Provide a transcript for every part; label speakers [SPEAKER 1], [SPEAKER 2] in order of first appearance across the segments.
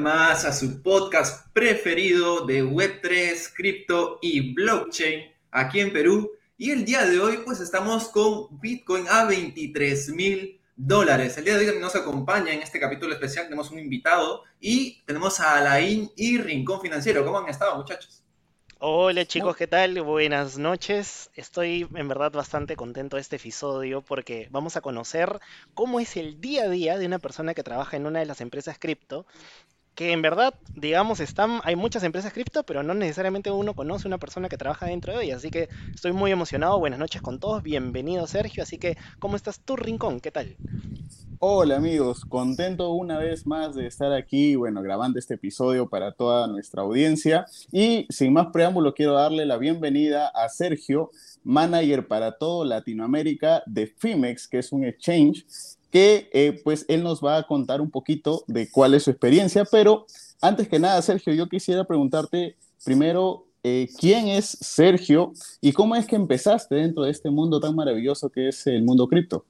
[SPEAKER 1] más a su podcast preferido de Web3, cripto y blockchain aquí en Perú. Y el día de hoy pues estamos con Bitcoin a 23 mil dólares. El día de hoy nos acompaña en este capítulo especial, tenemos un invitado y tenemos a Alain y Rincón Financiero. ¿Cómo han estado muchachos?
[SPEAKER 2] Hola chicos, ¿qué tal? Buenas noches. Estoy en verdad bastante contento de este episodio porque vamos a conocer cómo es el día a día de una persona que trabaja en una de las empresas cripto que en verdad, digamos, están, hay muchas empresas cripto, pero no necesariamente uno conoce una persona que trabaja dentro de ellas. Así que estoy muy emocionado. Buenas noches con todos. Bienvenido, Sergio. Así que, ¿cómo estás tú, Rincón? ¿Qué tal?
[SPEAKER 3] Hola amigos, contento una vez más de estar aquí, bueno, grabando este episodio para toda nuestra audiencia. Y sin más preámbulo, quiero darle la bienvenida a Sergio, manager para todo Latinoamérica de Fimex, que es un exchange que eh, pues él nos va a contar un poquito de cuál es su experiencia, pero antes que nada, Sergio, yo quisiera preguntarte primero, eh, ¿quién es Sergio y cómo es que empezaste dentro de este mundo tan maravilloso que es el mundo cripto?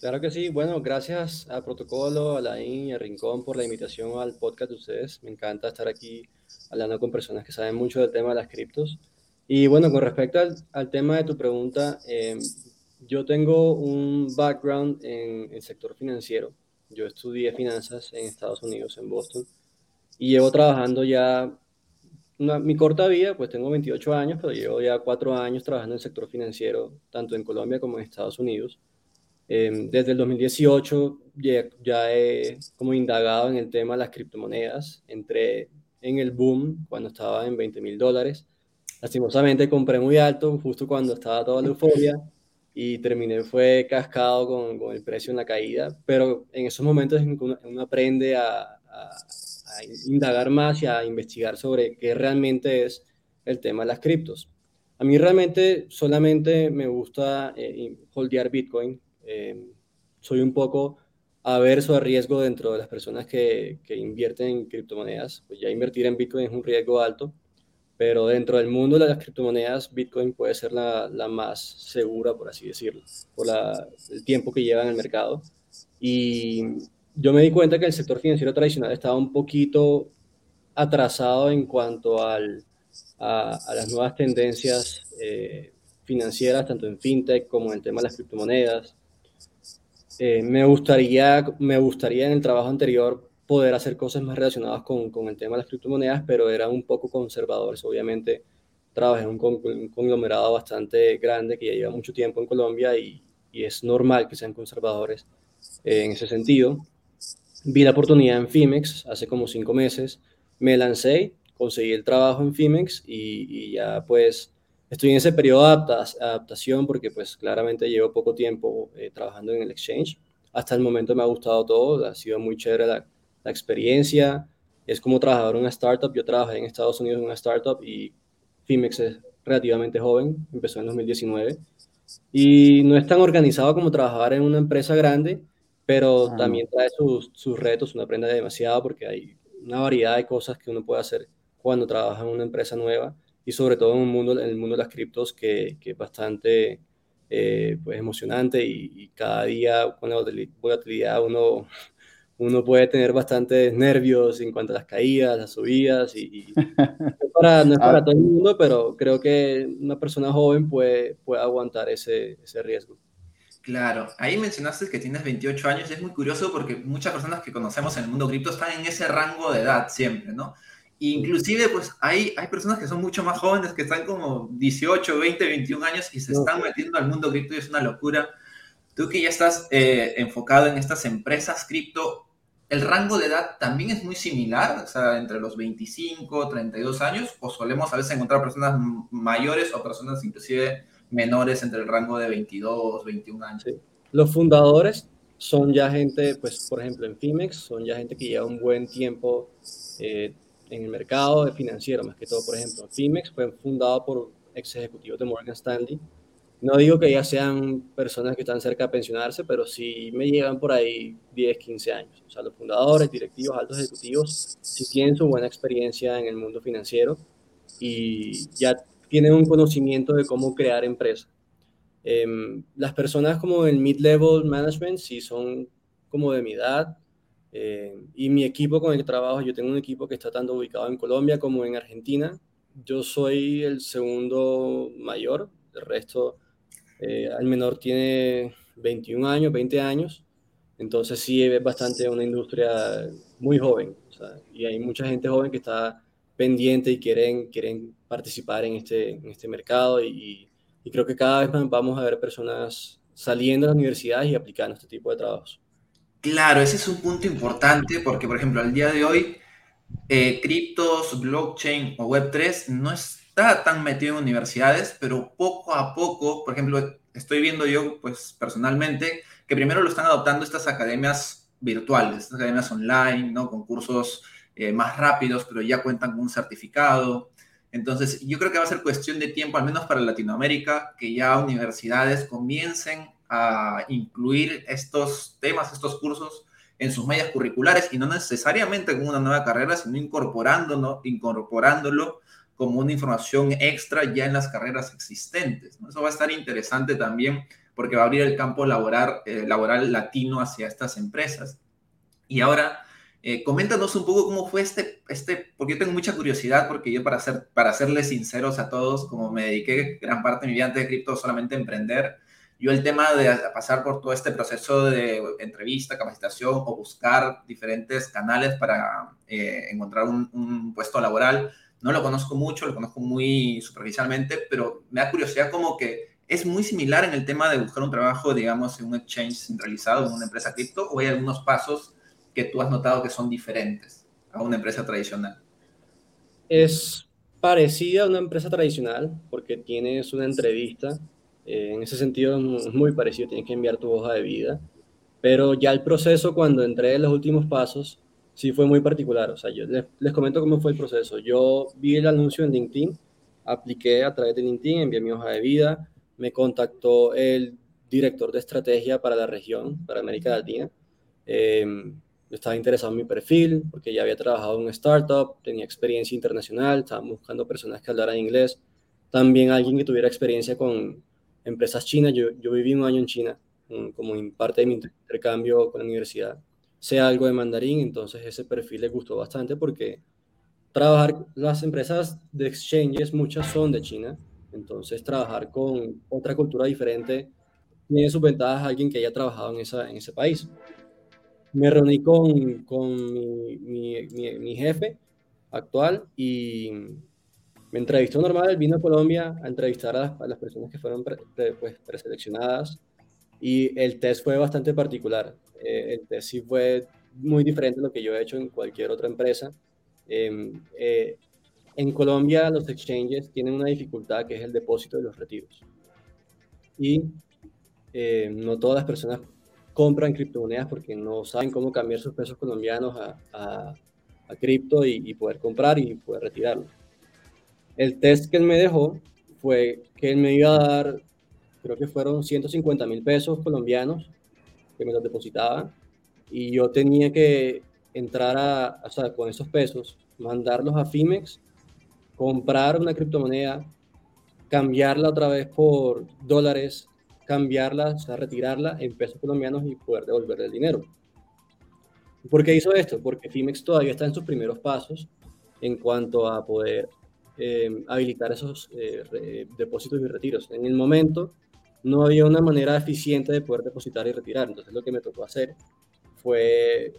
[SPEAKER 4] Claro que sí. Bueno, gracias al protocolo, a Laín y a Rincón por la invitación al podcast de ustedes. Me encanta estar aquí hablando con personas que saben mucho del tema de las criptos. Y bueno, con respecto al, tema de tu pregunta, eh, yo tengo un background en el sector financiero. Yo estudié finanzas en Estados Unidos, en Boston, y llevo trabajando ya mi corta vida, pues tengo 28 años, pero llevo ya cuatro años trabajando en el sector financiero, tanto en Colombia como en Estados Unidos. Em, desde el 2018 ya, ya, he como indagado en el tema de las criptomonedas. Entré en el boom cuando estaba en 20 mil dólares. Lastimosamente compré muy alto, justo cuando estaba toda la euforia y terminé fue cascado con, con, el precio en la caída, pero en esos momentos uno, uno aprende a, a, a, indagar más y a investigar sobre qué realmente es el tema de las criptos. A mí realmente solamente me gusta eh, holdear Bitcoin. Eh, soy un poco averso a riesgo dentro de las personas que, que invierten en criptomonedas. Pues ya invertir en Bitcoin es un riesgo alto pero dentro del mundo de las criptomonedas, Bitcoin puede ser la, la más segura, por así decirlo, por la, el tiempo que lleva en el mercado. Y yo me di cuenta que el sector financiero tradicional estaba un poquito atrasado en cuanto al, a, a, las nuevas tendencias eh, financieras, tanto en fintech como en el tema de las criptomonedas. Eh, me, gustaría, me gustaría en el trabajo anterior poder hacer cosas más relacionadas con, con, el tema de las criptomonedas, pero eran un poco conservadores. Obviamente trabajé en un, conglomerado bastante grande que ya lleva mucho tiempo en Colombia y, y es normal que sean conservadores eh, en ese sentido. Vi la oportunidad en Fimex hace como cinco meses, me lancé, conseguí el trabajo en Fimex y, y ya pues estoy en ese periodo de adaptación porque pues claramente llevo poco tiempo eh, trabajando en el exchange. Hasta el momento me ha gustado todo, ha sido muy chévere la, la experiencia, es como trabajador en una startup. Yo trabajé en Estados Unidos en una startup y Fimex es relativamente joven, empezó en 2019. Y no es tan organizado como trabajar en una empresa grande, pero ah. también trae sus, sus retos, uno aprende demasiado porque hay una variedad de cosas que uno puede hacer cuando trabaja en una empresa nueva y sobre todo en, un mundo, en el mundo de las criptos que, que es bastante eh, pues emocionante y, y, cada día con la volatilidad uno uno puede tener bastantes nervios en cuanto a las caídas, las subidas, y, y no es para, no es para ah. todo el mundo, pero creo que una persona joven puede, puede aguantar ese, ese riesgo.
[SPEAKER 1] Claro, ahí mencionaste que tienes 28 años y es muy curioso porque muchas personas que conocemos en el mundo cripto están en ese rango de edad siempre, ¿no? Inclusive, pues hay, hay personas que son mucho más jóvenes, que están como 18, 20, 21 años y se están metiendo al mundo cripto y es una locura. Tú que ya estás eh, enfocado en estas empresas cripto, ¿el rango de edad también es muy similar? O sea, entre los 25, 32 años, o solemos a veces encontrar personas mayores o personas inclusive menores entre el rango de 22, 21 años.
[SPEAKER 4] Los fundadores son ya gente, pues por ejemplo en Fimex, son ya gente que lleva un buen tiempo eh, en el mercado financiero, más que todo, por ejemplo, Fimex fue fundado por ex ejecutivos de Morgan Stanley no digo que ya sean personas que están cerca de pensionarse, pero sí me llegan por ahí 10, 15 años. O sea, los fundadores, directivos, altos ejecutivos, sí tienen su buena experiencia en el mundo financiero y ya tienen un conocimiento de cómo crear empresas. Eh, las personas como el mid-level management sí son como de mi edad, Eh, y mi equipo con el que trabajo, yo tengo un equipo que está tanto ubicado en Colombia como en Argentina. Yo soy el segundo mayor, el resto, eh, el menor tiene 21 años, 20 años, entonces sí es bastante una industria muy joven. y hay mucha gente joven que está pendiente y quieren, quieren participar en este, en este mercado y, creo que cada vez vamos a ver personas saliendo de las universidades y aplicando este tipo de trabajos.
[SPEAKER 1] Claro, ese es un punto importante porque, por ejemplo, al día de hoy, eh, criptos, blockchain o Web3 no está tan metido en universidades, pero poco a poco, por ejemplo, estoy viendo yo, pues personalmente, que primero lo están adoptando estas academias virtuales, estas academias online, ¿no? Con cursos eh, más rápidos, pero ya cuentan con un certificado. Entonces, yo creo que va a ser cuestión de tiempo, al menos para Latinoamérica, que ya universidades comiencen a incluir estos temas, estos cursos en sus medias curriculares y no necesariamente como una nueva carrera, sino incorporándolo, incorporándolo como una información extra ya en las carreras existentes. Eso va a estar interesante también porque va a abrir el campo laboral, eh, laboral latino hacia estas empresas. Y ahora, eh, coméntanos un poco cómo fue este, este, porque yo tengo mucha curiosidad, porque yo para, ser, para serles sinceros a todos, como me dediqué gran parte de mi vida antes de cripto solamente a emprender, yo el tema de pasar por todo este proceso de entrevista, capacitación o buscar diferentes canales para eh, encontrar un, puesto laboral, no lo conozco mucho, lo conozco muy superficialmente, pero me da curiosidad como que es muy similar en el tema de buscar un trabajo, digamos, en un exchange centralizado, en una empresa cripto, o hay algunos pasos que tú has notado que son diferentes a una empresa tradicional.
[SPEAKER 4] Es parecida a una empresa tradicional porque tienes una entrevista eh, en ese sentido es muy parecido, tienes que enviar tu hoja de vida. Pero ya el proceso, cuando entré en los últimos pasos, sí fue muy particular. O sea, yo les, les, comento cómo fue el proceso. Yo vi el anuncio en LinkedIn, apliqué a través de LinkedIn, envié mi hoja de vida, me contactó el director de estrategia para la región, para América Latina. Eh, estaba interesado en mi perfil porque ya había trabajado en una startup, tenía experiencia internacional, estaba buscando personas que hablaran inglés, también alguien que tuviera experiencia con empresas chinas. Yo, yo viví un año en China, como en parte de mi intercambio con la universidad. Sé algo de mandarín, entonces ese perfil le gustó bastante porque trabajar, las empresas de exchanges, muchas son de China, entonces trabajar con otra cultura diferente tiene sus ventajas a alguien que haya trabajado en, esa, en ese país. Me reuní con, con mi, mi, mi jefe actual y me entrevistó normal, vino a Colombia a entrevistar a las, personas que fueron pues, preseleccionadas y el test fue bastante particular. Eh, el test sí fue muy diferente a lo que yo he hecho en cualquier otra empresa. Em, eh, en Colombia los exchanges tienen una dificultad que es el depósito de los retiros. Y eh, no todas las personas compran criptomonedas porque no saben cómo cambiar sus pesos colombianos a, a, a cripto y, y, poder comprar y poder retirarlo. El test que él me dejó fue que él me iba a dar, creo que fueron 150 mil pesos colombianos que me los depositaba y yo tenía que entrar a, o sea, con esos pesos, mandarlos a Fimex, comprar una criptomoneda, cambiarla otra vez por dólares, cambiarla, o sea, retirarla en pesos colombianos y poder devolverle el dinero. ¿Por qué hizo esto? Porque Fimex todavía está en sus primeros pasos en cuanto a poder eh, habilitar esos eh, depósitos y retiros. En el momento no había una manera eficiente de poder depositar y retirar, entonces lo que me tocó hacer fue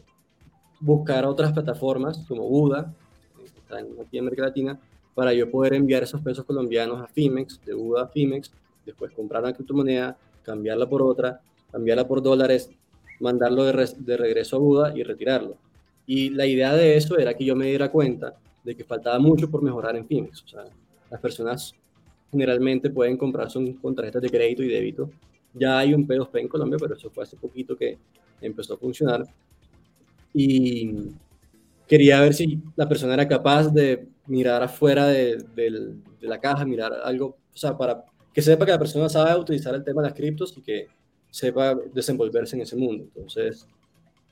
[SPEAKER 4] buscar otras plataformas como Buda, que están aquí en América Latina, para yo poder enviar esos pesos colombianos a Fimex, de Buda a Fimex, después comprar una criptomoneda, cambiarla por otra, cambiarla por dólares, mandarlo de, de regreso a Buda y retirarlo. Y la idea de eso era que yo me diera cuenta de que faltaba mucho por mejorar en Fimex. O sea, las personas generalmente pueden comprar son con tarjetas de crédito y débito. Ya hay un P2P en Colombia, pero eso fue hace poquito que empezó a funcionar. Y quería ver si la persona era capaz de mirar afuera de, de, la caja, mirar algo, o sea, para que sepa que la persona sabe utilizar el tema de las criptos y que sepa desenvolverse en ese mundo. Entonces,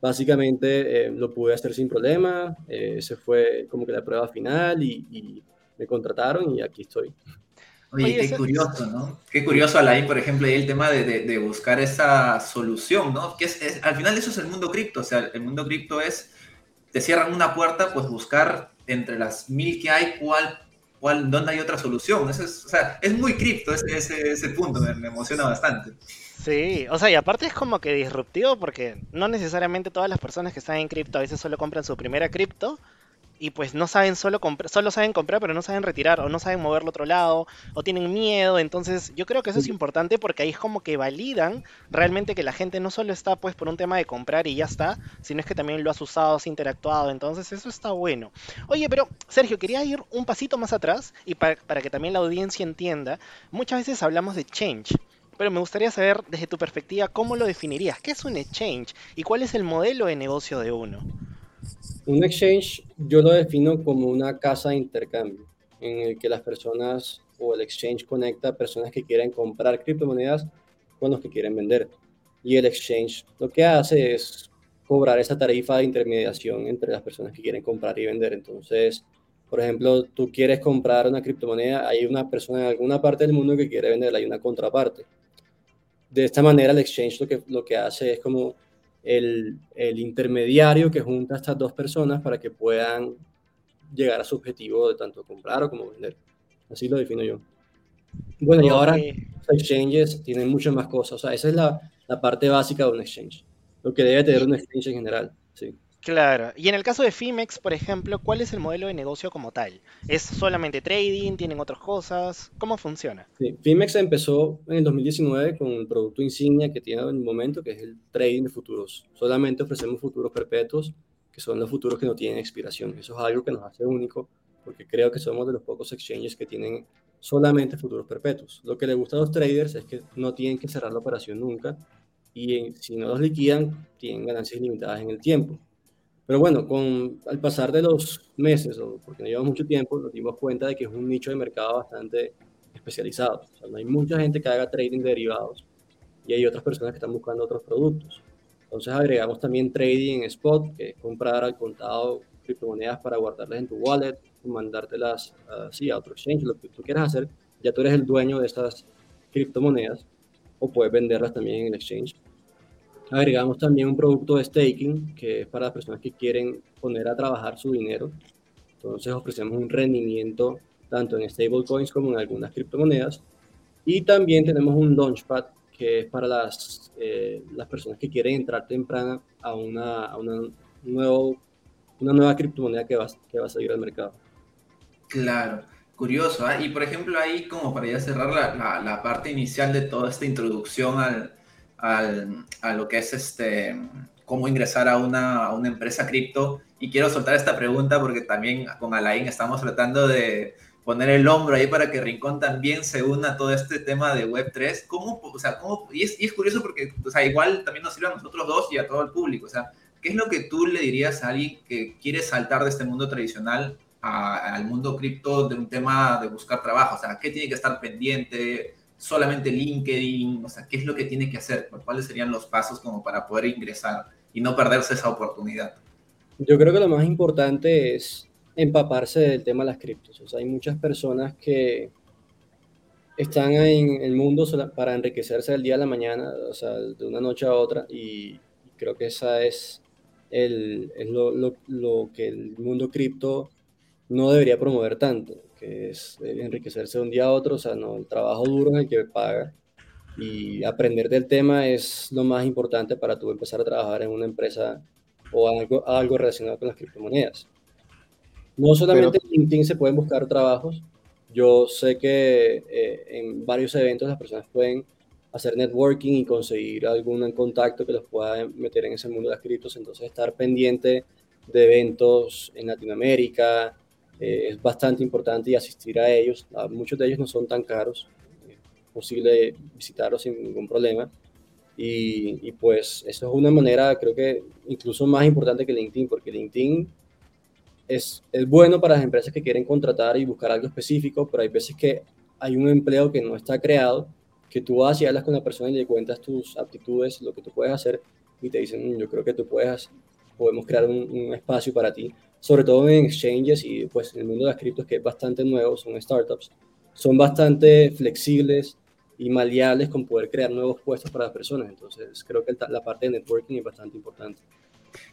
[SPEAKER 4] Básicamente eh, lo pude hacer sin problema, eh, fue como que la prueba final y, me contrataron y aquí estoy.
[SPEAKER 1] Oye, qué curioso, ¿no? Qué curioso, Alain, por ejemplo, ahí el tema de, buscar esa solución, ¿no? Que es, al final eso es el mundo cripto, o sea, el mundo cripto es, te cierran una puerta, pues buscar entre las mil que hay, cuál, cuál, dónde hay otra solución. Eso es, o sea, es muy cripto ese, ese, ese punto, me, me emociona bastante.
[SPEAKER 2] Sí, o sea, y aparte es como que disruptivo porque no necesariamente todas las personas que están en cripto a veces solo compran su primera cripto y pues no saben solo comprar, solo saben comprar, pero no saben retirar, o no saben moverlo a otro lado, o tienen miedo. Entonces, yo creo que eso es importante porque ahí es como que validan realmente que la gente no solo está pues por un tema de comprar y ya está, sino es que también lo has usado, has interactuado. Entonces, eso está bueno. Oye, pero Sergio, quería ir un pasito más atrás y para, para que también la audiencia entienda. Muchas veces hablamos de change. Pero me gustaría saber desde tu perspectiva cómo lo definirías. ¿Qué es un exchange y cuál es el modelo de negocio de uno?
[SPEAKER 4] Un exchange yo lo defino como una casa de intercambio en el que las personas o el exchange conecta personas que quieren comprar criptomonedas con los que quieren vender. Y el exchange lo que hace es cobrar esa tarifa de intermediación entre las personas que quieren comprar y vender. Entonces, por ejemplo, tú quieres comprar una criptomoneda, hay una persona en alguna parte del mundo que quiere venderla, hay una contraparte. De esta manera, el exchange lo que, lo que hace es como el, intermediario que junta a estas dos personas para que puedan llegar a su objetivo de tanto comprar o como vender. Así lo defino yo. Bueno, y ahora los exchanges tienen muchas más cosas. O sea, esa es la, la parte básica de un exchange. Lo que debe tener un exchange en general. Sí.
[SPEAKER 2] Claro. Y en el caso de Fimex, por ejemplo, ¿cuál es el modelo de negocio como tal? ¿Es solamente trading? ¿Tienen otras cosas? ¿Cómo funciona?
[SPEAKER 4] Fimex empezó en el 2019 con el producto insignia que tiene en el momento, que es el trading de futuros. Solamente ofrecemos futuros perpetuos, que son los futuros que no tienen expiración. Eso es algo que nos hace único, porque creo que somos de los pocos exchanges que tienen solamente futuros perpetuos. Lo que le gusta a los traders es que no tienen que cerrar la operación nunca y si no los liquidan, tienen ganancias limitadas en el tiempo. Pero bueno, con, al pasar de los meses, porque no lleva mucho tiempo, nos dimos cuenta de que es un nicho de mercado bastante especializado. O sea, no hay mucha gente que haga trading de derivados y hay otras personas que están buscando otros productos. Entonces agregamos también trading en spot, que es comprar al contado criptomonedas para guardarlas en tu wallet, mandártelas así a otro exchange, lo que tú quieras hacer. Ya tú eres el dueño de estas criptomonedas o puedes venderlas también en el exchange. Agregamos también un producto de staking, que es para las personas que quieren poner a trabajar su dinero. Entonces ofrecemos un rendimiento tanto en stablecoins como en algunas criptomonedas. Y también tenemos un launchpad, que es para las, eh, las personas que quieren entrar temprana a una, a una, nuevo, una nueva criptomoneda que va, que va a salir al mercado.
[SPEAKER 1] Claro, curioso. ¿ah? Y por ejemplo, ahí como para ya cerrar la, la, la parte inicial de toda esta introducción al, a lo que es este, cómo ingresar a una, a una empresa cripto. Y quiero soltar esta pregunta porque también con Alain estamos tratando de poner el hombro ahí para que Rincón también se una todo este tema de Web3. ¿Cómo, o sea, cómo, y, es, y es curioso porque, o sea, igual también nos sirve a nosotros dos y a todo el público. O sea, ¿qué es lo que tú le dirías a alguien que quiere saltar de este mundo tradicional al mundo cripto de un tema de buscar trabajo? O sea, ¿qué tiene que estar pendiente? Solamente LinkedIn? O sea, ¿qué es lo que tiene que hacer? ¿Cuáles serían los pasos como para poder ingresar y no perderse esa oportunidad?
[SPEAKER 4] Yo creo que lo más importante es empaparse del tema de las criptos. Hay muchas personas que están en el mundo para enriquecerse del día a la mañana, o sea, de una noche a otra, y creo que esa es, el, es lo, lo, lo que el mundo cripto no debería promover tanto que es enriquecerse de un día a otro, o sea, no, el trabajo duro es el que paga y aprender del tema es lo más importante para tú empezar a trabajar en una empresa o algo, algo relacionado con las criptomonedas. No solamente en LinkedIn se pueden buscar trabajos, yo sé que eh, en varios eventos las personas pueden hacer networking y conseguir algún contacto que los pueda meter en ese mundo de las criptos, entonces estar pendiente de eventos en Latinoamérica, eh, es bastante importante y asistir a ellos. Ah, muchos de ellos no son tan caros, es posible visitarlos sin ningún problema. Y, y, pues eso es una manera, creo que incluso más importante que LinkedIn, porque LinkedIn es, es bueno para las empresas que quieren contratar y buscar algo específico, pero hay veces que hay un empleo que no está creado, que tú vas y hablas con la persona y le cuentas tus aptitudes, lo que tú puedes hacer, y te dicen, mm, yo creo que tú puedes, podemos crear un, un espacio para ti sobre todo en exchanges y pues en el mundo de las criptos que es bastante nuevo, son startups, son bastante flexibles y maleables con poder crear nuevos puestos para las personas. Entonces, creo que la parte de networking es bastante importante.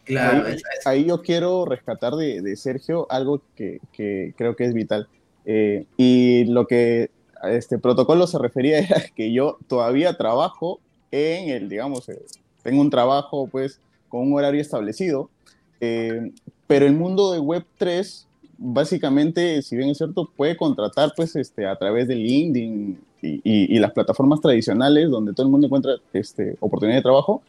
[SPEAKER 3] Claro, ahí, yo quiero rescatar de, Sergio algo que, creo que es vital. Eh, y lo que este protocolo se refería era que yo todavía trabajo en el, digamos, eh, tengo un trabajo pues con un horario establecido, eh, pero el mundo de Web3 básicamente, si bien es cierto, puede contratar pues este, a través de LinkedIn y, las plataformas tradicionales donde todo el mundo encuentra este, oportunidad de trabajo,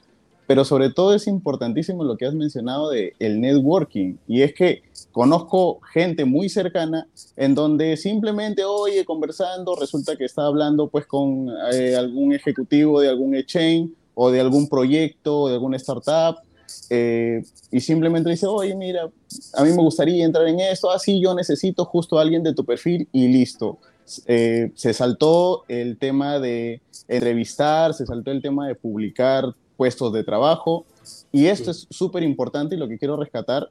[SPEAKER 3] pero sobre todo es importantísimo lo que has mencionado de el networking. Y es que conozco gente muy cercana en donde simplemente oye conversando resulta que está hablando pues con eh, algún ejecutivo de algún exchange o de algún proyecto o de alguna startup eh, y simplemente dice oye mira a mí me gustaría entrar en esto así yo necesito justo a alguien de tu perfil y listo eh, se saltó el tema de entrevistar, se saltó el tema de publicar puestos de trabajo. Y esto es súper importante y lo que quiero rescatar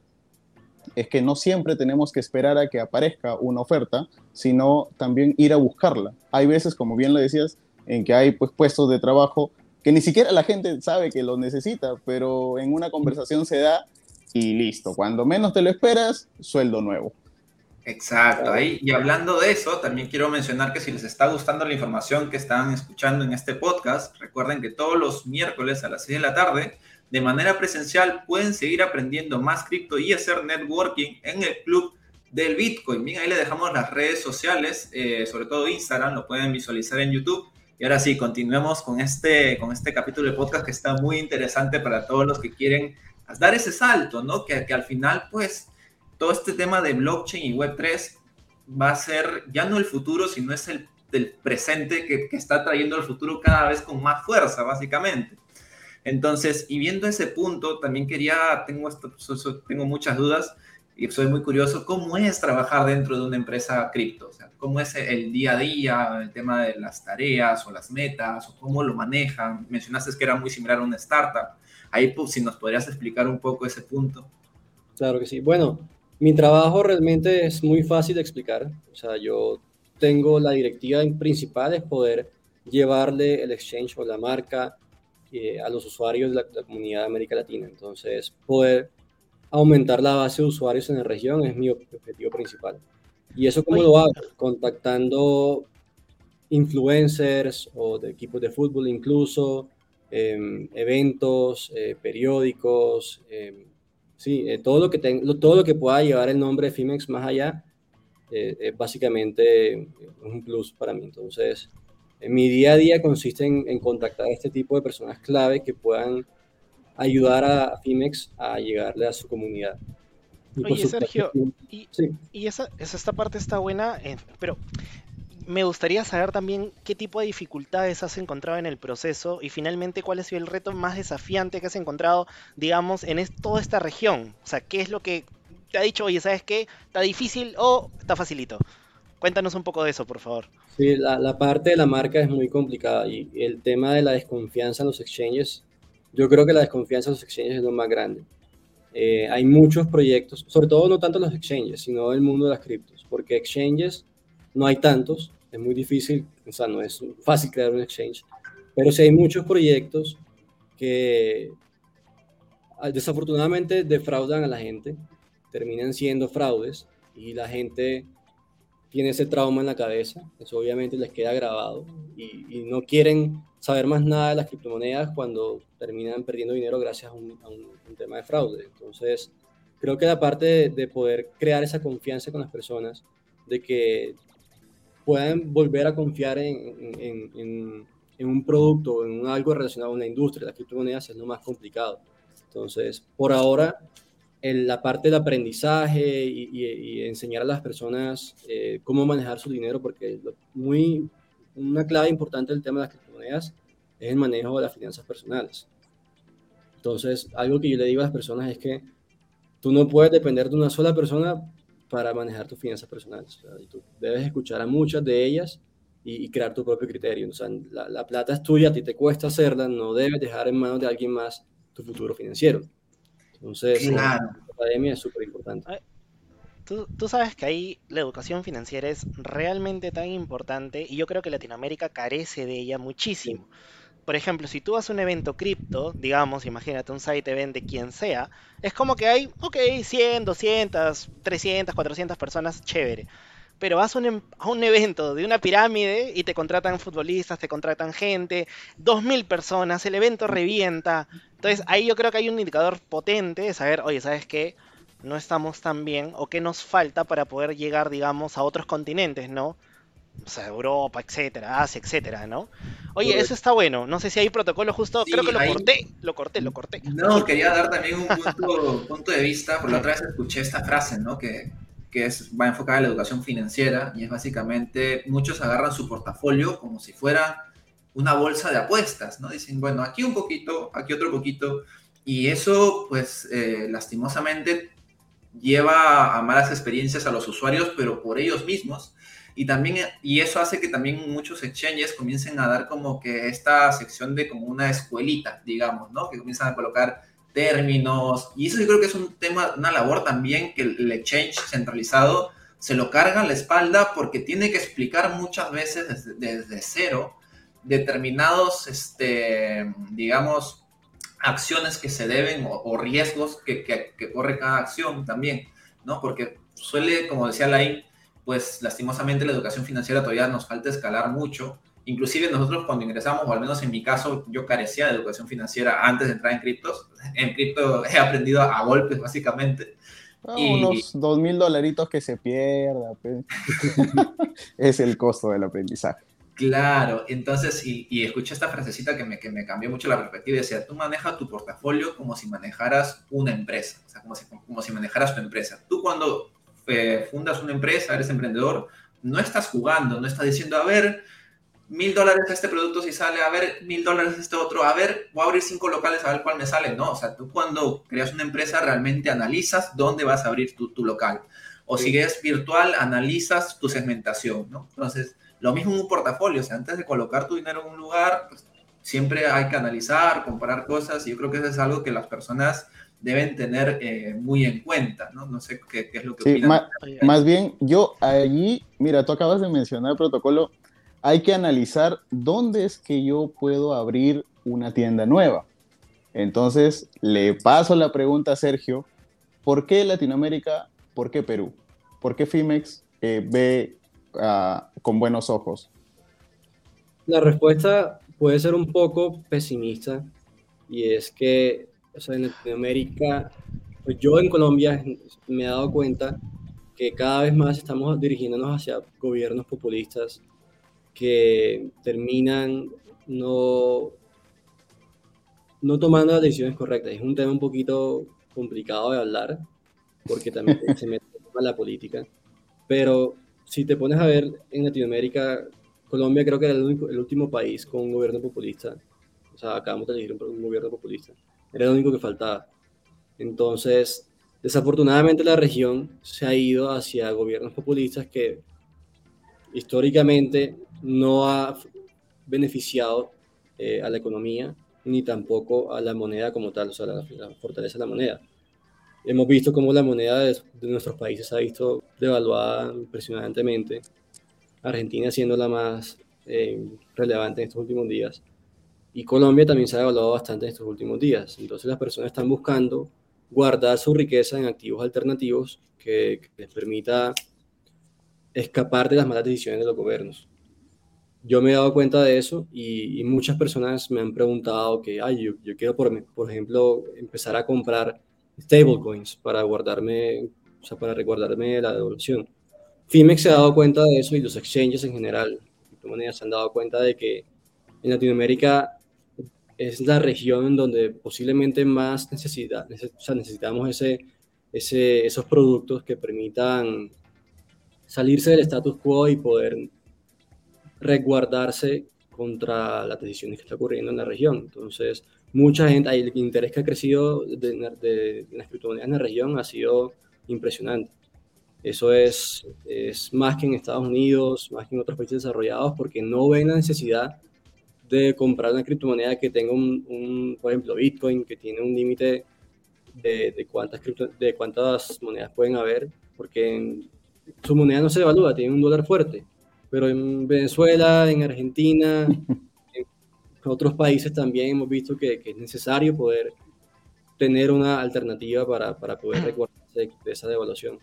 [SPEAKER 3] es que no siempre tenemos que esperar a que aparezca una oferta, sino también ir a buscarla. Hay veces, como bien lo decías, en que hay pues, puestos de trabajo que ni siquiera la gente sabe que los necesita, pero en una conversación se da y listo. Cuando menos te lo esperas, sueldo nuevo.
[SPEAKER 1] Exacto, ahí. Y hablando de eso, también quiero mencionar que si les está gustando la información que están escuchando en este podcast, recuerden que todos los miércoles a las 6 de la tarde, de manera presencial, pueden seguir aprendiendo más cripto y hacer networking en el club del Bitcoin. Bien, ahí les dejamos las redes sociales, eh, sobre todo Instagram, lo pueden visualizar en YouTube. Y ahora sí, continuemos con este, con este capítulo de podcast que está muy interesante para todos los que quieren dar ese salto, ¿no? Que, que al final, pues, todo este tema de blockchain y Web3 va a ser ya no el futuro, sino es el del presente que, está trayendo el futuro cada vez con más fuerza, básicamente. Entonces, y viendo ese punto, también quería, tengo, esto, tengo muchas dudas y soy muy curioso, ¿cómo es trabajar dentro de una empresa cripto? O sea, ¿cómo es el día a día, el tema de las tareas o las metas, o cómo lo manejan? Mencionaste que era muy similar a una startup. Ahí, pues, si nos podrías explicar un poco ese punto.
[SPEAKER 4] Claro que sí. Bueno, mi trabajo realmente es muy fácil de explicar. O sea, yo tengo la directiva principal es poder llevarle el exchange o la marca eh, a los usuarios de la, comunidad de América Latina. Entonces, poder aumentar la base de usuarios en la región es mi objetivo principal. ¿Y eso cómo lo hago? Contactando influencers o de equipos de fútbol incluso, em, eventos, eh, periódicos, em, Sí, eh, todo, lo que todo lo que pueda llevar el nombre de Fimex más allá eh, es básicamente un plus para mí. Entonces, mi día a día consiste en, contactar a este tipo de personas clave que puedan ayudar a Fimex a llegarle a su comunidad.
[SPEAKER 2] Oye, Sergio, y, y esa, esta parte está buena, eh, pero me gustaría saber también qué tipo de dificultades has encontrado en el proceso y finalmente cuál ha sido el reto más desafiante que has encontrado, digamos, en toda esta región. O sea, ¿qué es lo que te ha dicho, oye, ¿sabes qué? ¿Está difícil o está facilito? Cuéntanos un poco de eso, por favor.
[SPEAKER 4] Sí, la, parte de la marca es muy complicada y el tema de la desconfianza en los exchanges, yo creo que la desconfianza en los exchanges es lo más grande. Eh, hay muchos proyectos, sobre todo no tanto los exchanges, sino el mundo de las criptos, porque exchanges no hay tantos, es muy difícil, o sea, no es fácil crear un exchange, pero sí hay muchos proyectos que ah, desafortunadamente defraudan a la gente, terminan siendo fraudes y la gente tiene ese trauma en la cabeza, eso obviamente les queda grabado y, no quieren saber más nada de las criptomonedas cuando terminan perdiendo dinero gracias a un, tema de fraude. Entonces, creo que la parte de, de, poder crear esa confianza con las personas, de que puedan volver a confiar en, en, en, un producto, en algo relacionado a una industria. Las criptomonedas es lo más complicado. Entonces, por ahora, en la parte del aprendizaje y, enseñar a las personas eh, cómo manejar su dinero, porque muy, una clave importante del tema de las criptomonedas es el manejo de las finanzas personales. Entonces, algo que yo le digo a las personas es que tú no puedes depender de una sola persona para manejar tus finanzas personales. tú debes escuchar a muchas de ellas y, crear tu propio criterio. O sea, la, plata es tuya, a ti te cuesta hacerla, no debes dejar en manos de alguien más tu futuro financiero. Entonces, la academia es súper importante.
[SPEAKER 2] Tú, tú sabes que ahí la educación financiera es realmente tan importante y yo creo que Latinoamérica carece de ella muchísimo. Por ejemplo, si tú vas a un evento cripto, digamos, imagínate un site event de quien sea, es como que hay, ok, 100, 200, 300, 400 personas, chévere. Pero vas a un, em- a un evento de una pirámide y te contratan futbolistas, te contratan gente, 2.000 personas, el evento revienta. Entonces ahí yo creo que hay un indicador potente de saber, oye, ¿sabes qué? No estamos tan bien o qué nos falta para poder llegar, digamos, a otros continentes, ¿no? O sea, Europa, etcétera, Asia, etcétera, ¿no? Oye, eso está bueno. No sé si hay protocolo justo, creo que lo corté, lo corté, lo corté.
[SPEAKER 1] No, quería dar también un punto, punto de vista, porque la otra vez escuché esta frase, ¿no? Que, que es, va enfocada en la educación financiera y es básicamente, muchos agarran su portafolio como si fuera una bolsa de apuestas, ¿no? Dicen, bueno, aquí un poquito, aquí otro poquito, y eso, pues, eh, lastimosamente lleva a malas experiencias a los usuarios, pero por ellos mismos. Y también, y eso hace que también muchos exchanges comiencen a dar como que esta sección de como una escuelita, digamos, ¿no? Que comienzan a colocar términos. Y eso yo creo que es un tema, una labor también que el exchange centralizado se lo carga a la espalda porque tiene que explicar muchas veces desde, desde cero determinados, este, digamos, acciones que se deben o, o riesgos que, que, que, corre cada acción también, ¿no? Porque suele, como decía Lain, pues lastimosamente la educación financiera todavía nos falta escalar mucho. Inclusive nosotros cuando ingresamos, o al menos en mi caso, yo carecía de educación financiera antes de entrar en criptos. En cripto he aprendido a golpes, básicamente.
[SPEAKER 3] Ah, y... Unos dos mil dolaritos que se pierda. Pues. es el costo del aprendizaje.
[SPEAKER 1] Claro, entonces, y, y, escuché esta frasecita que me, que me cambió mucho la perspectiva, decía, tú manejas tu portafolio como si manejaras una empresa, o sea, como si, como si manejaras tu empresa. Tú cuando eh, fundas una empresa, eres emprendedor, no estás jugando, no estás diciendo, a ver, mil dólares este producto si sale, a ver, mil dólares este otro, a ver, voy a abrir cinco locales a ver cuál me sale. No, o sea, tú cuando creas una empresa realmente analizas dónde vas a abrir tu, tu local. O sí. si es virtual, analizas tu segmentación, ¿no? Entonces, lo mismo en un portafolio, o sea, antes de colocar tu dinero en un lugar, pues, siempre hay que analizar, comparar cosas, y yo creo que eso es algo que las personas deben tener eh, muy en cuenta, ¿no? No sé qué, qué es lo que
[SPEAKER 3] sí. Más, más bien, yo allí, mira, tú acabas de mencionar el protocolo, hay que analizar dónde es que yo puedo abrir una tienda nueva. Entonces, le paso la pregunta a Sergio, ¿por qué Latinoamérica, por qué Perú? ¿Por qué Fimex eh, ve uh, con buenos ojos?
[SPEAKER 4] La respuesta puede ser un poco pesimista y es que o sea, en Latinoamérica, pues yo en Colombia me he dado cuenta que cada vez más estamos dirigiéndonos hacia gobiernos populistas que terminan no, no tomando las decisiones correctas. Es un tema un poquito complicado de hablar porque también se mete en la política, pero si te pones a ver en Latinoamérica, Colombia creo que era el, único, el último país con un gobierno populista. O sea, acabamos de elegir un, un gobierno populista. Era lo único que faltaba. Entonces, desafortunadamente la región se ha ido hacia gobiernos populistas que históricamente no ha beneficiado eh, a la economía ni tampoco a la moneda como tal, o sea, la, la fortaleza de la moneda. Hemos visto cómo la moneda de, de nuestros países se ha visto devaluada impresionantemente. Argentina siendo la más eh, relevante en estos últimos días. Y Colombia también se ha devaluado bastante en estos últimos días. Entonces las personas están buscando guardar su riqueza en activos alternativos que, que les permita escapar de las malas decisiones de los gobiernos. Yo me he dado cuenta de eso y, y muchas personas me han preguntado que, ay, yo, yo quiero, por, por ejemplo, empezar a comprar stablecoins para guardarme, o sea, para resguardarme la devolución. Fimex se ha dado cuenta de eso y los exchanges en general, criptomonedas se han dado cuenta de que en Latinoamérica es la región en donde posiblemente más necesidad, o sea, necesitamos ese, ese, esos productos que permitan salirse del status quo y poder resguardarse contra las decisiones que está ocurriendo en la región. Entonces, mucha gente, el interés que ha crecido de, las criptomonedas en la región ha sido impresionante. Eso es, más que en Estados Unidos, más que en otros países desarrollados, porque no ven la necesidad de comprar una criptomoneda que tenga un, un por ejemplo, Bitcoin, que tiene un límite de, de, cuántas de cuántas monedas pueden haber, porque su moneda no se devalúa, tiene un dólar fuerte. Pero en Venezuela, en Argentina, en otros países también hemos visto que, que es necesario poder tener una alternativa para, para poder recordarse de esa devaluación.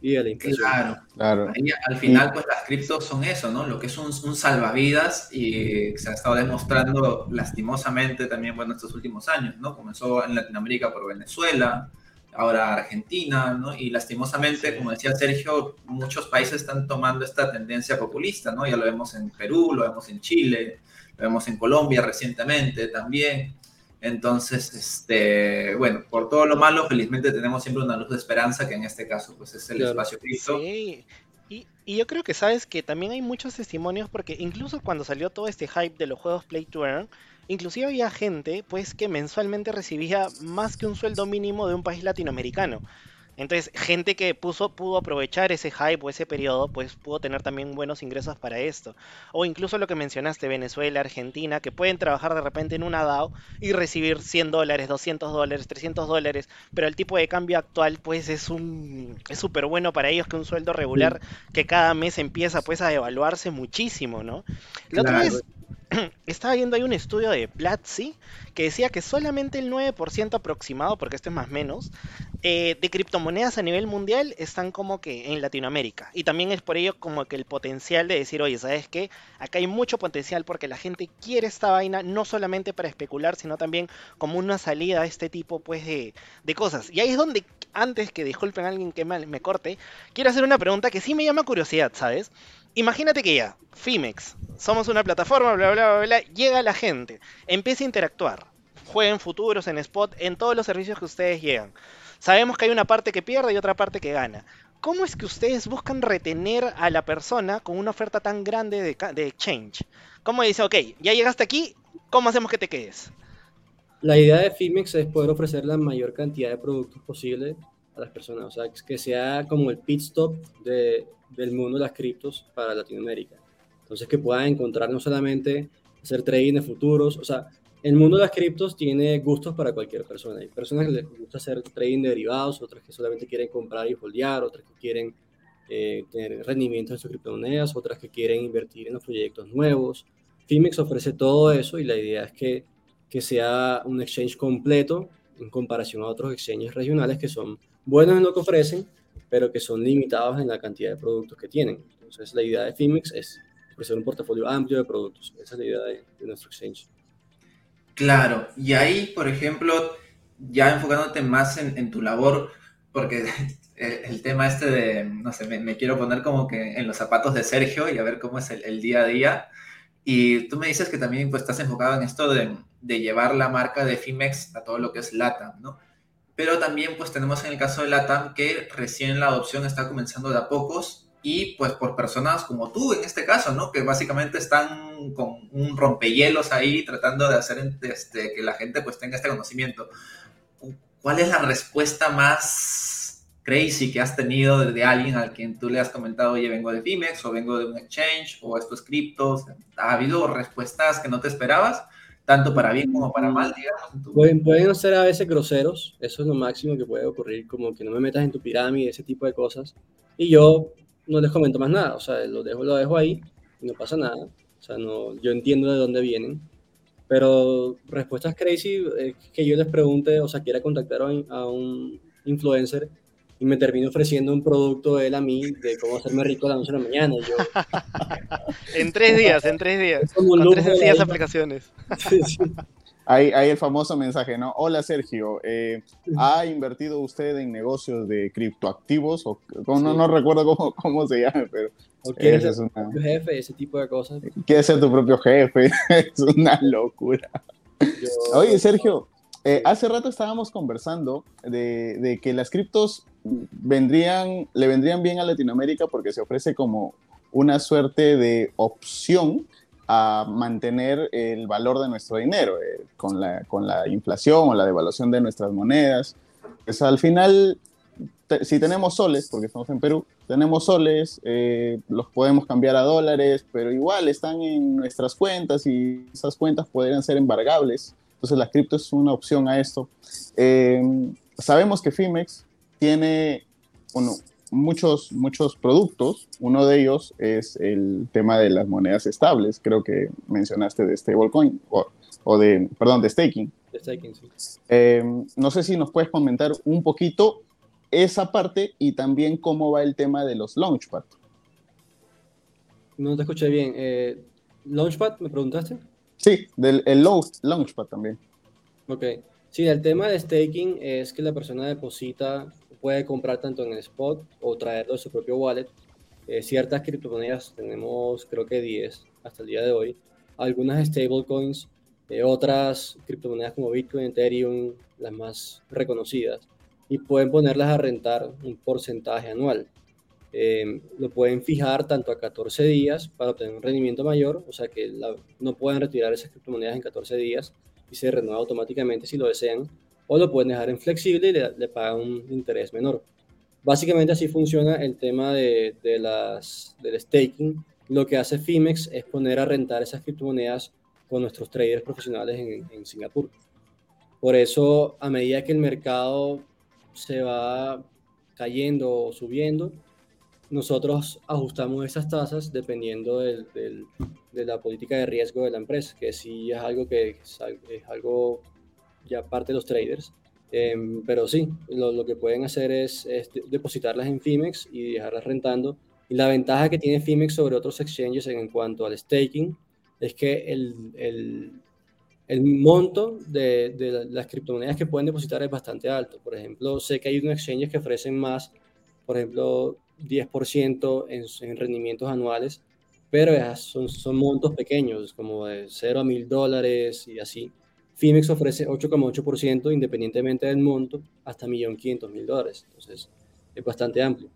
[SPEAKER 4] Y de la
[SPEAKER 1] Claro, claro. al final, pues las criptos son eso, ¿no? Lo que es un, un, salvavidas y se ha estado demostrando lastimosamente también, bueno, estos últimos años, ¿no? Comenzó en Latinoamérica por Venezuela, ahora Argentina, ¿no? Y lastimosamente, como decía Sergio, muchos países están tomando esta tendencia populista, ¿no? Ya lo vemos en Perú, lo vemos en Chile, vemos en Colombia recientemente también. Entonces, este, bueno, por todo lo malo, felizmente tenemos siempre una luz de esperanza, que en este caso, pues es el espacio cripto.
[SPEAKER 2] Sí. Y, y, yo creo que sabes que también hay muchos testimonios, porque incluso cuando salió todo este hype de los juegos Play to Earn, inclusive había gente, pues, que mensualmente recibía más que un sueldo mínimo de un país latinoamericano. Entonces, gente que puso, pudo aprovechar ese hype o ese periodo, pues pudo tener también buenos ingresos para esto. O incluso lo que mencionaste, Venezuela, Argentina, que pueden trabajar de repente en una DAO y recibir 100 dólares, 200 dólares, 300 dólares, pero el tipo de cambio actual, pues es un es súper bueno para ellos que un sueldo regular que cada mes empieza pues a devaluarse muchísimo, ¿no? La otra vez estaba viendo ahí un estudio de Platzi que decía que solamente el 9% aproximado, porque esto es más menos, eh, de criptomonedas a nivel mundial están como que en Latinoamérica. Y también es por ello como que el potencial de decir, oye, ¿sabes qué? Acá hay mucho potencial porque la gente quiere esta vaina no solamente para especular, sino también como una salida a este tipo pues de, de cosas. Y ahí es donde, antes que disculpen a alguien que me corte, quiero hacer una pregunta que sí me llama curiosidad, ¿sabes? Imagínate que ya, Fimex, somos una plataforma, bla, bla, bla, bla, llega la gente, empieza a interactuar, jueguen futuros, en spot, en todos los servicios que ustedes llegan. Sabemos que hay una parte que pierde y otra parte que gana. ¿Cómo es que ustedes buscan retener a la persona con una oferta tan grande de, de exchange? ¿Cómo dice, ok, ya llegaste aquí, ¿cómo hacemos que te quedes?
[SPEAKER 4] La idea de Fimex es poder ofrecer la mayor cantidad de productos posible a las personas, o sea, que sea como el pit stop de, del mundo de las criptos para Latinoamérica. Entonces, que puedan encontrar no solamente hacer trading de futuros, o sea, el mundo de las criptos tiene gustos para cualquier persona. Hay personas que les gusta hacer trading de derivados, otras que solamente quieren comprar y holdear, otras que quieren eh, tener rendimientos en sus criptomonedas, otras que quieren invertir en los proyectos nuevos. Fimex ofrece todo eso y la idea es que, que sea un exchange completo en comparación a otros exchanges regionales que son buenos en lo que ofrecen, pero que son limitados en la cantidad de productos que tienen. Entonces, la idea de Fimex es ofrecer un portafolio amplio de productos. Esa es la idea de, nuestro exchange.
[SPEAKER 1] Claro, y ahí, por ejemplo, ya enfocándote más en, tu labor, porque el, tema este de, no sé, me, quiero poner como que en los zapatos de Sergio y a ver cómo es el, día a día. Y tú me dices que también pues, estás enfocado en esto de, de llevar la marca de Fimex a todo lo que es LATAM, ¿no? Pero también pues tenemos en el caso de LATAM que recién la adopción está comenzando de a pocos y pues por personas como tú en este caso, ¿no? Que básicamente están con un rompehielos ahí tratando de hacer este, que la gente pues tenga este conocimiento. ¿Cuál es la respuesta más crazy que has tenido de alguien al quien tú le has comentado, oye, vengo de Fimex o vengo de un exchange o estos criptos? ¿Ha habido respuestas que no te esperabas? Tanto para bien como para mal, digamos.
[SPEAKER 4] Pueden, pueden ser a veces groseros, eso es lo máximo que puede ocurrir, como que no me metas en tu pirámide, ese tipo de cosas. Y yo no les comento más nada, o sea, lo dejo, lo dejo ahí y no pasa nada. O sea, no, yo entiendo de dónde vienen. Pero respuestas crazy que yo les pregunte, o sea, quiera contactar a un influencer y me termino ofreciendo un producto él a mí de cómo hacerme rico a las 11 de la mañana. yo...
[SPEAKER 2] en tres días, en tres días. Con tres sencillas aplicaciones. sí, sí.
[SPEAKER 3] Hay, hay, el famoso mensaje, ¿no? Hola Sergio, eh, ¿ha invertido usted en negocios de criptoactivos? O, no, no, recuerdo cómo, cómo, se llama, pero...
[SPEAKER 4] ¿O quieres ser tu propio jefe? Ese tipo de cosas.
[SPEAKER 3] Quieres ser tu propio jefe, es una locura. Oye Sergio, eh, hace rato estábamos conversando de, que las criptos vendrían, le vendrían bien a Latinoamérica porque se ofrece como una suerte de opción a mantener el valor de nuestro dinero eh, con, la, con la inflación o la devaluación de nuestras monedas. Pues al final, si tenemos soles, porque estamos en Perú, tenemos soles, eh, los podemos cambiar a dólares, pero igual están en nuestras cuentas y esas cuentas podrían ser embargables. Entonces la cripto es una opción a esto. Eh, sabemos que Fimex tiene muchos, muchos productos. Uno de ellos es el tema de las monedas estables. Creo que mencionaste de stablecoin o, o de, perdón, de staking.
[SPEAKER 4] De staking, sí.
[SPEAKER 3] Em, no sé si nos puedes comentar un poquito esa parte y también cómo va el tema de los Launchpad.
[SPEAKER 4] No te escuché bien. Eh, ¿Launchpad me preguntaste?
[SPEAKER 3] Sí, del el Launchpad también.
[SPEAKER 4] Ok. Sí, el tema de staking es que la persona deposita, puede comprar tanto en el spot o traerlo de su propio wallet. Eh, ciertas criptomonedas, tenemos creo que 10 hasta el día de hoy. Algunas stablecoins, eh, otras criptomonedas como Bitcoin, Ethereum, las más reconocidas. Y pueden ponerlas a rentar un porcentaje anual. Eh, lo pueden fijar tanto a 14 días para obtener un rendimiento mayor, o sea que no pueden retirar esas criptomonedas en 14 días y se renueva automáticamente si lo desean, o lo pueden dejar en flexible y le, pagan un interés menor. Básicamente así funciona el tema de, las, del staking. Lo que hace Fimex es poner a rentar esas criptomonedas con nuestros traders profesionales en, en Singapur. Por eso, a medida que el mercado se va cayendo o subiendo, nosotros ajustamos esas tasas dependiendo del, de la política de riesgo de la empresa, que sí es algo que es, algo ya parte de los traders. Em, pero sí, lo, lo, que pueden hacer es, depositarlas en Fimex y dejarlas rentando. Y la ventaja que tiene Fimex sobre otros exchanges en, cuanto al staking es que el, el, el monto de, de, las criptomonedas que pueden depositar es bastante alto. Por ejemplo, sé que hay unos exchanges que ofrecen más, por ejemplo, 10% en, en rendimientos anuales pero son, son montos pequeños, como de 0 a 1000 dólares y así. Fimex ofrece 8,8% independientemente del monto hasta 1.500.000 dólares. Entonces, es bastante amplio.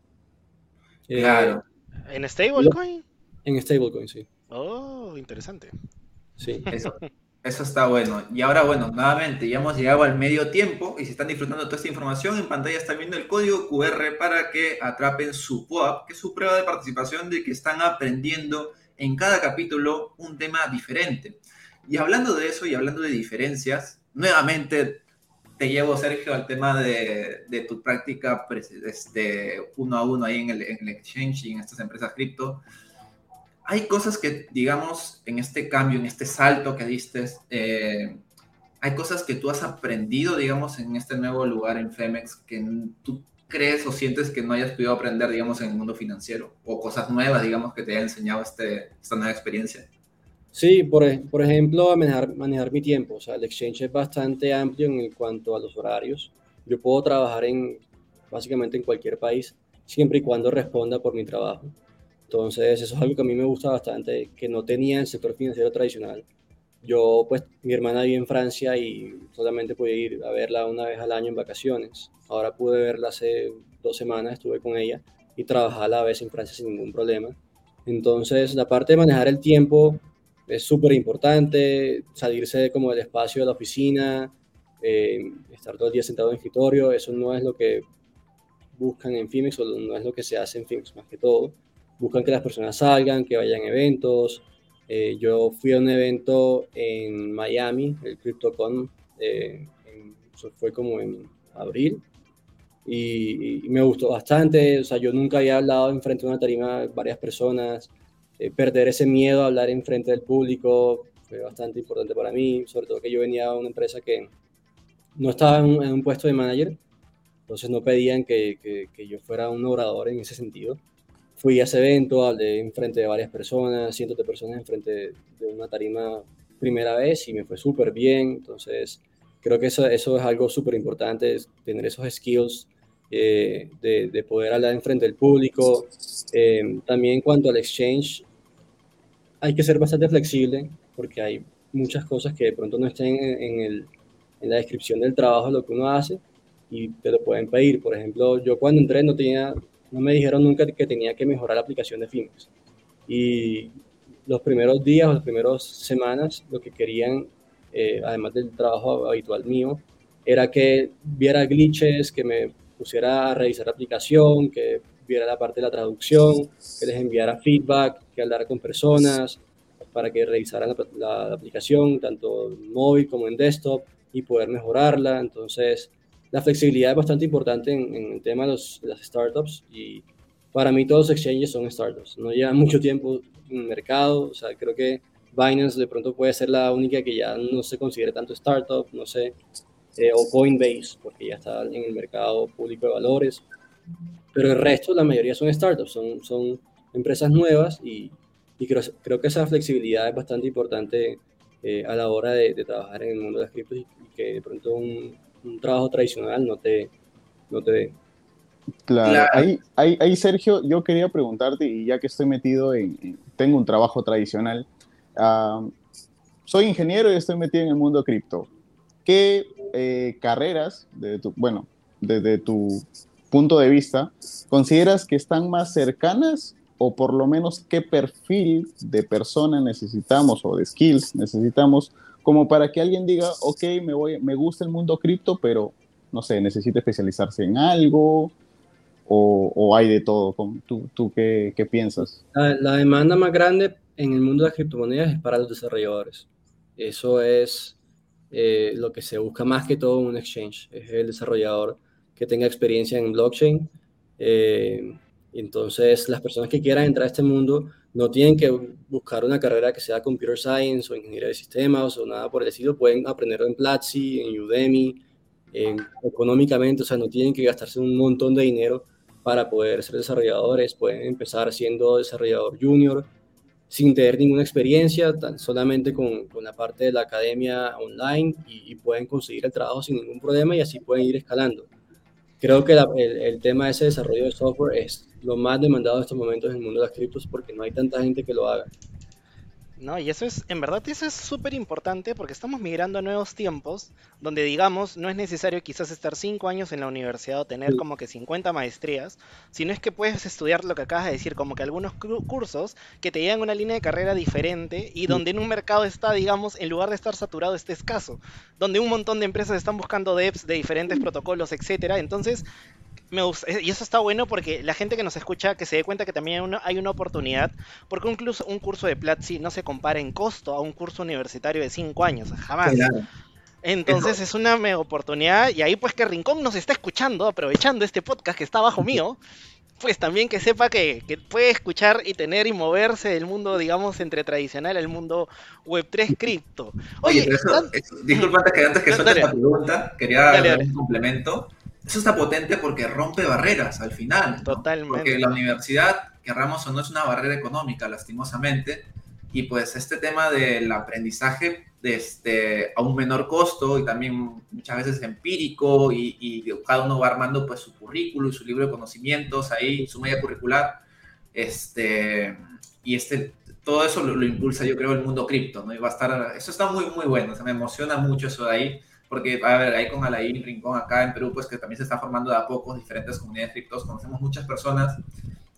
[SPEAKER 2] Eh, claro. ¿En stablecoin?
[SPEAKER 4] En stablecoin, sí.
[SPEAKER 2] Oh, interesante.
[SPEAKER 4] Sí.
[SPEAKER 1] Eso, eso está bueno. Y ahora, bueno, nuevamente, ya hemos llegado al medio tiempo y si están disfrutando de toda esta información, en pantalla están viendo el código QR para que atrapen su POAP, que es su prueba de participación de que están aprendiendo en cada capítulo un tema diferente. Y hablando de eso y hablando de diferencias, nuevamente te llevo, Sergio, al tema de, de tu práctica este, uno a uno ahí en el, en el exchange y en estas empresas cripto hay cosas que, digamos, en este cambio, en este salto que diste, eh, hay cosas que tú has aprendido, digamos, en este nuevo lugar en Femex que tú crees o sientes que no hayas podido aprender, digamos, en el mundo financiero? O cosas nuevas, digamos, que te haya enseñado este, esta nueva experiencia.
[SPEAKER 4] Sí, por, por ejemplo, manejar, manejar mi tiempo. O sea, el exchange es bastante amplio en cuanto a los horarios. Yo puedo trabajar en básicamente en cualquier país, siempre y cuando responda por mi trabajo. Entonces, eso es algo que a mí me gusta bastante, que no tenía el sector financiero tradicional. Yo, pues, mi hermana vive en Francia y solamente podía ir a verla una vez al año en vacaciones. Ahora pude verla hace dos semanas, estuve con ella y trabajaba a la vez en Francia sin ningún problema. Entonces, la parte de manejar el tiempo es súper importante, salirse como del espacio de la oficina, eh, estar todo el día sentado en el escritorio, eso no es lo que buscan en Fimex o no es lo que se hace en Fimex más que todo buscan que las personas salgan, que vayan a eventos. Eh, yo fui a un evento en Miami, el CryptoCon, eh, eso fue como en abril, y, me gustó bastante. O sea, yo nunca había hablado en frente de una tarima varias personas. Eh, perder ese miedo a hablar en frente del público fue bastante importante para mí, sobre todo que yo venía a una empresa que no estaba en un, puesto de manager, entonces no pedían que, que, que yo fuera un orador en ese sentido fui a ese evento, hablé en frente de varias personas, cientos de personas en frente de una tarima primera vez y me fue súper bien. Entonces, creo que eso, eso es algo súper importante, tener esos skills eh, de, de, poder hablar en frente del público. Eh, también en cuanto al exchange, hay que ser bastante flexible porque hay muchas cosas que de pronto no estén en, el, en la descripción del trabajo lo que uno hace y te lo pueden pedir. Por ejemplo, yo cuando entré no tenía no me dijeron nunca que tenía que mejorar la aplicación de Fimex. Y los primeros días o las primeras semanas, lo que querían, eh, además del trabajo habitual mío, era que viera glitches, que me pusiera a revisar la aplicación, que viera la parte de la traducción, que les enviara feedback, que hablara con personas para que revisaran la, aplicación, tanto móvil como en desktop, y poder mejorarla. Entonces, la flexibilidad es bastante importante en, en el tema de, los, de, las startups y para mí todos los exchanges son startups. No llevan mucho tiempo en el mercado, o sea, creo que Binance de pronto puede ser la única que ya no se considere tanto startup, no sé, eh, o Coinbase, porque ya está en el mercado público de valores. Pero el resto, la mayoría son startups, son, son empresas nuevas y, y creo, creo, que esa flexibilidad es bastante importante eh, a la hora de, de, trabajar en el mundo de las criptos y, que de pronto un, un, trabajo tradicional no te, no te dé.
[SPEAKER 3] Claro, claro. Ahí, ahí, ahí, Sergio, yo quería preguntarte, y ya que estoy metido en, en tengo un trabajo tradicional, uh, soy ingeniero y estoy metido en el mundo cripto. ¿Qué eh, carreras, de tu, bueno, desde tu punto de vista, consideras que están más cercanas o por lo menos qué perfil de persona necesitamos o de skills necesitamos como para que alguien diga, ok, me, voy, me gusta el mundo cripto, pero no sé, necesita especializarse en algo o, hay de todo. ¿Tú, tú qué, piensas?
[SPEAKER 4] La, la, demanda más grande en el mundo de las criptomonedas es para los desarrolladores. Eso es eh, lo que se busca más que todo en un exchange, es el desarrollador que tenga experiencia en blockchain. Eh, entonces, las personas que quieran entrar a este mundo no tienen que buscar una carrera que sea computer science o ingeniería de sistemas o nada por el estilo, pueden aprenderlo en Platzi, en Udemy, en, económicamente, o sea, no tienen que gastarse un montón de dinero para poder ser desarrolladores, pueden empezar siendo desarrollador junior sin tener ninguna experiencia, tan solamente con, con, la parte de la academia online y, pueden conseguir el trabajo sin ningún problema y así pueden ir escalando. Creo que la, el, el, tema de ese desarrollo de software es lo más demandado en estos momentos en el mundo de las criptos porque no hay tanta gente que lo haga.
[SPEAKER 2] No, y eso es, en verdad, eso es súper importante porque estamos migrando a nuevos tiempos donde, digamos, no es necesario quizás estar 5 años en la universidad o tener como que 50 maestrías, sino es que puedes estudiar lo que acabas de decir, como que algunos cursos que te llevan una línea de carrera diferente y donde en un mercado está, digamos, en lugar de estar saturado, esté escaso, donde un montón de empresas están buscando devs de diferentes protocolos, etcétera. Entonces, me gusta, y eso está bueno porque la gente que nos escucha que se dé cuenta que también hay una, hay una oportunidad, porque incluso un curso de Platzi no se compara en costo a un curso universitario de 5 años, jamás. Claro. Entonces es una mega oportunidad y ahí pues que Rincón nos está escuchando, aprovechando este podcast que está bajo mío, pues también que sepa que, que, puede escuchar y tener y moverse del mundo, digamos, entre tradicional al mundo Web3 cripto.
[SPEAKER 1] Oye, Oye eso, ¿están... eso, disculpa que antes que suelte esta pregunta, quería dale, un complemento eso está potente porque rompe barreras al final. ¿no?
[SPEAKER 2] Totalmente.
[SPEAKER 1] Porque la universidad, querramos o no, es una barrera económica, lastimosamente. Y pues este tema del aprendizaje este, a un menor costo y también muchas veces empírico y, y, cada uno va armando pues su currículo y su libro de conocimientos ahí, su media curricular. Este, y este, todo eso lo, lo impulsa yo creo el mundo cripto, ¿no? Y va a estar, eso está muy, muy bueno, o sea, me emociona mucho eso de ahí porque, a ver, ahí con Alain Rincón acá en Perú, pues que también se está formando de a poco diferentes comunidades criptos, conocemos muchas personas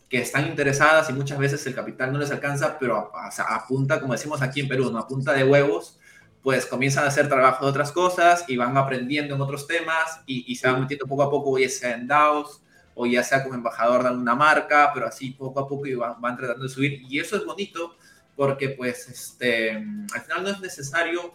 [SPEAKER 1] que están interesadas y muchas veces el capital no les alcanza, pero a, a, a punta, como decimos aquí en Perú, ¿no? a punta de huevos, pues comienzan a hacer trabajo de otras cosas y van aprendiendo en otros temas y, y se van metiendo poco a poco, ya sea en DAOs o ya sea como embajador de alguna marca, pero así poco a poco y van, van tratando de subir. Y eso es bonito porque pues este, al final no es necesario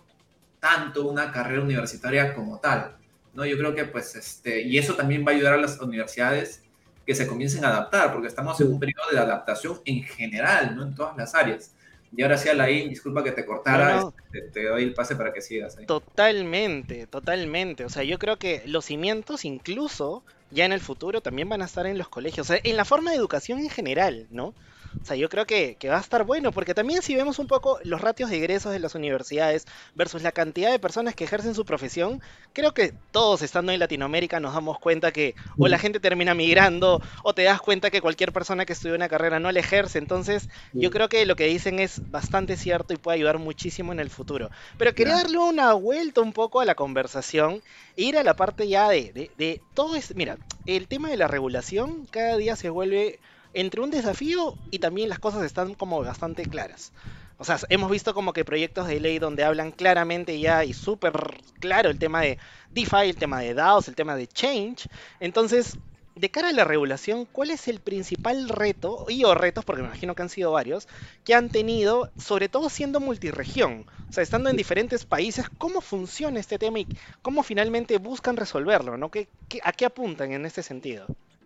[SPEAKER 1] tanto una carrera universitaria como tal. ¿no? Yo creo que, pues, este, y eso también va a ayudar a las universidades que se comiencen a adaptar, porque estamos en un periodo de adaptación en general, ¿no? En todas las áreas. Y ahora sí, Alain, disculpa que te cortara, no, no. Te, te, doy el pase para que sigas. Ahí.
[SPEAKER 2] Totalmente, totalmente. O sea, yo creo que los cimientos incluso ya en el futuro también van a estar en los colegios, o sea, en la forma de educación en general, ¿no? O sea, yo creo que, que, va a estar bueno, porque también si vemos un poco los ratios de egresos de las universidades versus la cantidad de personas que ejercen su profesión, creo que todos estando en Latinoamérica nos damos cuenta que o la gente termina migrando o te das cuenta que cualquier persona que estudia una carrera no la ejerce. Entonces, yo creo que lo que dicen es bastante cierto y puede ayudar muchísimo en el futuro. Pero quería darle una vuelta un poco a la conversación e ir a la parte ya de, de, de todo es, mira, el tema de la regulación cada día se vuelve entre un desafío y también las cosas están como bastante claras. O sea, hemos visto como que proyectos de ley donde hablan claramente ya y súper claro el tema de DeFi, el tema de DAOs, el tema de Change. Entonces, de cara a la regulación, ¿cuál es el principal reto, y o retos, porque me imagino que han sido varios, que han tenido, sobre todo siendo multiregión? O sea, estando en diferentes países, ¿cómo funciona este tema y cómo finalmente buscan resolverlo? ¿no? ¿Qué, a qué apuntan en este sentido?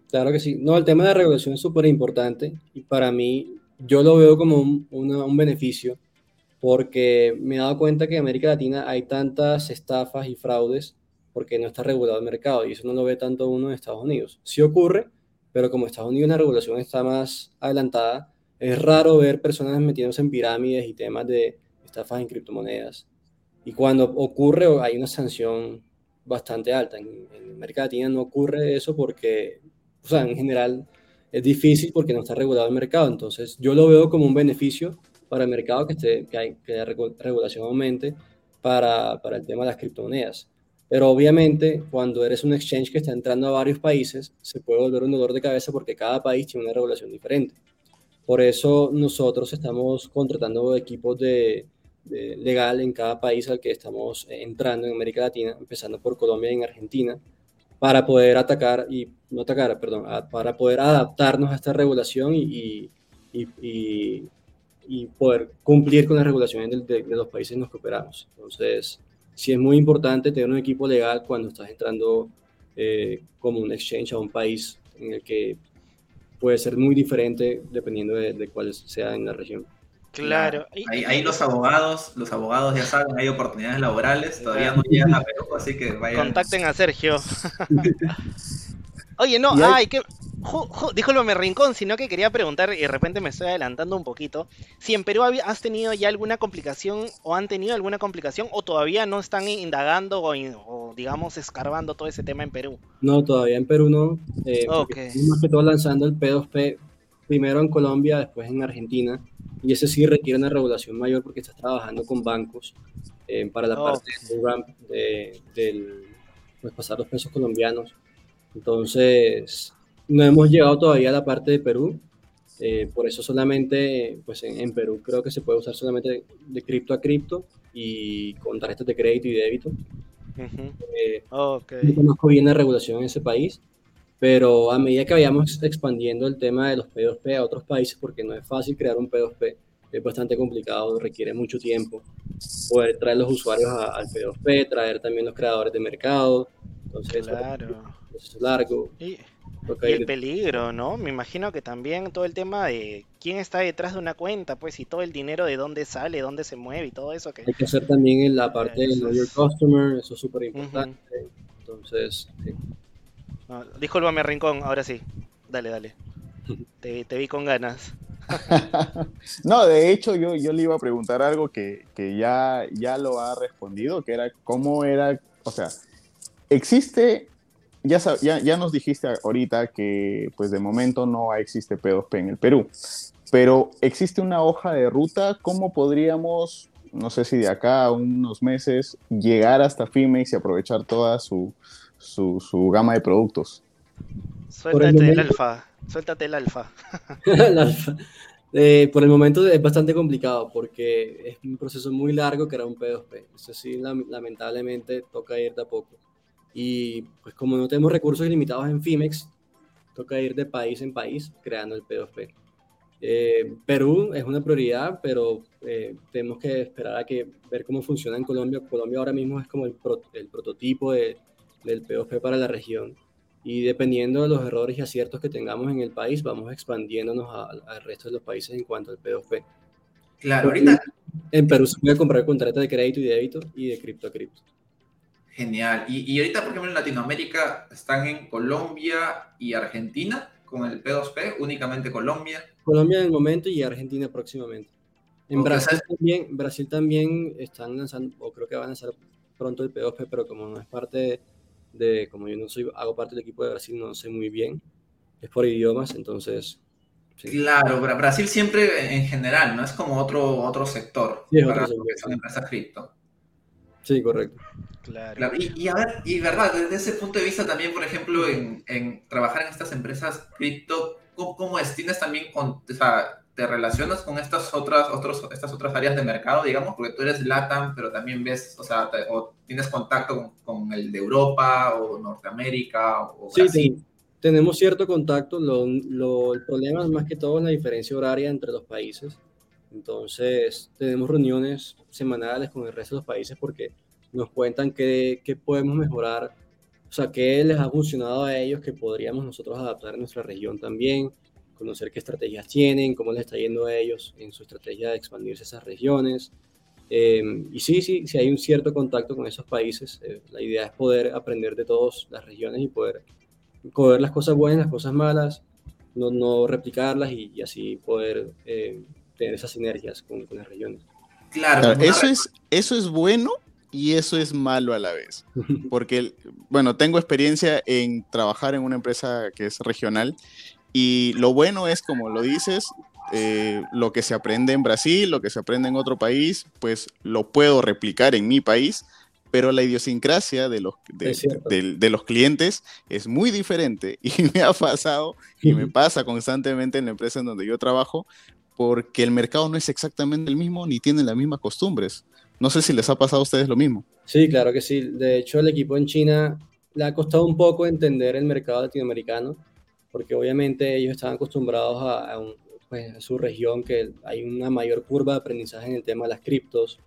[SPEAKER 4] Claro que sí. No, el tema de regulación es súper importante y para mí yo lo veo como un, un beneficio porque me he dado cuenta que en América Latina hay tantas estafas y fraudes porque no está regulado el mercado y eso no lo ve tanto uno en Estados Unidos. Sí ocurre, pero como Estados Unidos la regulación está más adelantada, es raro ver personas metiéndose en pirámides y temas de estafas en criptomonedas. Y cuando ocurre hay una sanción bastante alta. En, en América Latina no ocurre eso porque, o sea, en general es difícil porque no está regulado el mercado. Entonces yo lo veo como un beneficio para el mercado que, esté, que, hay, que la regulación aumente para, para el tema de las criptomonedas. Pero obviamente, cuando eres un exchange que está entrando a varios países, se puede volver un dolor de cabeza porque cada país tiene una regulación diferente. Por eso nosotros estamos contratando equipos de, legal en cada país al que estamos entrando en América Latina, empezando por Colombia y en Argentina, para poder atacar y no atacar, perdón, para poder adaptarnos a esta regulación y, y, y, poder cumplir con las regulaciones de, de los países en los que operamos. Entonces, sí es muy importante tener un equipo legal cuando estás entrando eh, como un exchange a un país en el que puede ser muy diferente dependiendo de, cuál sea en la región.
[SPEAKER 2] Claro.
[SPEAKER 1] Ahí, los abogados, los abogados ya saben, hay oportunidades laborales, todavía no llegan a Perú, así que vayan.
[SPEAKER 2] Contacten a Sergio. Oye, no, ay, que disculpa me rincón, sino que quería preguntar, y de repente me estoy adelantando un poquito, si en Perú has tenido ya alguna complicación o han tenido alguna complicación o todavía no están indagando o, digamos escarbando todo ese tema en Perú.
[SPEAKER 4] No, todavía en Perú no. Eh, Más que todo lanzando el P2P primero en Colombia, después en Argentina, y ese sí requiere una regulación mayor porque estás trabajando con bancos eh, para la parte de, del pues, pasar los pesos colombianos entonces, no hemos llegado todavía a la parte de Perú. Eh, por eso solamente, pues en, Perú creo que se puede usar solamente de cripto a cripto y con tarjetas de crédito y débito. Eh, no conozco bien la regulación en ese país, pero a medida que vayamos expandiendo el tema de los P2P a otros países, porque no es fácil crear un P2P, es bastante complicado, requiere mucho tiempo poder traer los usuarios al P2P, traer también los creadores de mercado. Entonces, claro largo.
[SPEAKER 2] Y, el peligro, ¿no? Me imagino que también todo el tema de quién está detrás de una cuenta, pues, y todo el dinero de dónde sale, dónde se mueve y todo eso. Que...
[SPEAKER 4] Hay que hacer también en la parte del Know Your Customer, eso es súper importante. Entonces, sí.
[SPEAKER 2] discúlpame, Rincón, ahora sí. Dale, dale. te, vi con ganas.
[SPEAKER 3] no, de hecho yo, yo le iba a preguntar algo que, que, ya, ya lo ha respondido, que era cómo era, o sea, existe ya, ya, nos dijiste ahorita que pues de momento no existe P2P en el Perú, pero existe una hoja de ruta, ¿cómo podríamos, no sé si de acá a unos meses, llegar hasta Fimex y aprovechar toda su, su, gama de productos?
[SPEAKER 2] Suéltate el, alfa, suéltate el alfa.
[SPEAKER 4] Eh, por el momento es bastante complicado porque es un proceso muy largo que era un P2P. Eso sí, lamentablemente toca ir de a poco. Y pues como no tenemos recursos ilimitados en Fimex, toca ir de país en país creando el P2P. Eh, Perú es una prioridad, pero eh, tenemos que esperar a que ver cómo funciona en Colombia. Colombia ahora mismo es como el, el prototipo de, del P2P para la región. Y dependiendo de los errores y aciertos que tengamos en el país, vamos expandiéndonos al resto de los países en cuanto al P2P.
[SPEAKER 1] Claro, ahorita.
[SPEAKER 4] En Perú se puede comprar contratos de crédito y débito y de cripto a cripto.
[SPEAKER 1] Genial. Y, ahorita, por ejemplo, en Latinoamérica están en Colombia y Argentina con el P2P, únicamente Colombia.
[SPEAKER 4] Colombia en el momento y Argentina próximamente. En Brasil también, Brasil también están lanzando, o creo que van a lanzar pronto el P2P, pero como no es parte de, como yo no soy, hago parte del equipo de Brasil, no sé muy bien, es por idiomas, entonces...
[SPEAKER 1] Claro, Brasil siempre en general, ¿no? Es como otro, otro sector sí, para otro sector. son empresas cripto.
[SPEAKER 4] Sí, correcto.
[SPEAKER 1] Claro. Y, a ver, y verdad, desde ese punto de vista también, por ejemplo, en, trabajar en estas empresas cripto, ¿cómo, es? ¿Tienes también, con, o sea, te relacionas con estas otras, otros, estas otras áreas de mercado, digamos? Porque tú eres LATAM, pero también ves, o sea, o tienes contacto con, el de Europa o Norteamérica o
[SPEAKER 4] Sí, tenemos cierto contacto. Lo, lo, el problema es más que todo la diferencia horaria entre los países. Entonces, tenemos reuniones semanales con el resto de los países porque nos cuentan qué, qué podemos mejorar, o sea, qué les ha funcionado a ellos que podríamos nosotros adaptar en nuestra región también, conocer qué estrategias tienen, cómo les está yendo a ellos en su estrategia de expandirse a esas regiones. Eh, y sí, sí, sí hay un cierto contacto con esos países. Eh, la idea es poder aprender de todas las regiones y poder coger las cosas buenas, las cosas malas, no, no replicarlas y, así poder eh, tener esas sinergias con, con las regiones.
[SPEAKER 3] Claro, eso, es, eso es bueno y eso es malo a la vez. Porque, bueno, tengo experiencia en trabajar en una empresa que es regional y lo bueno es, como lo dices, eh, lo que se aprende en Brasil, lo que se aprende en otro país, pues lo puedo replicar en mi país, pero la idiosincrasia de los, de, los clientes es muy diferente y me ha pasado y me pasa constantemente en la empresa en donde yo trabajo porque el mercado no es exactamente el mismo ni tiene las mismas costumbres. No sé si les ha pasado a ustedes lo mismo.
[SPEAKER 4] Sí, claro que sí. De hecho, el equipo en China le ha costado un poco entender el mercado latinoamericano porque obviamente ellos estaban acostumbrados a, pues, a, su región que hay una mayor curva de aprendizaje en el tema de las criptos,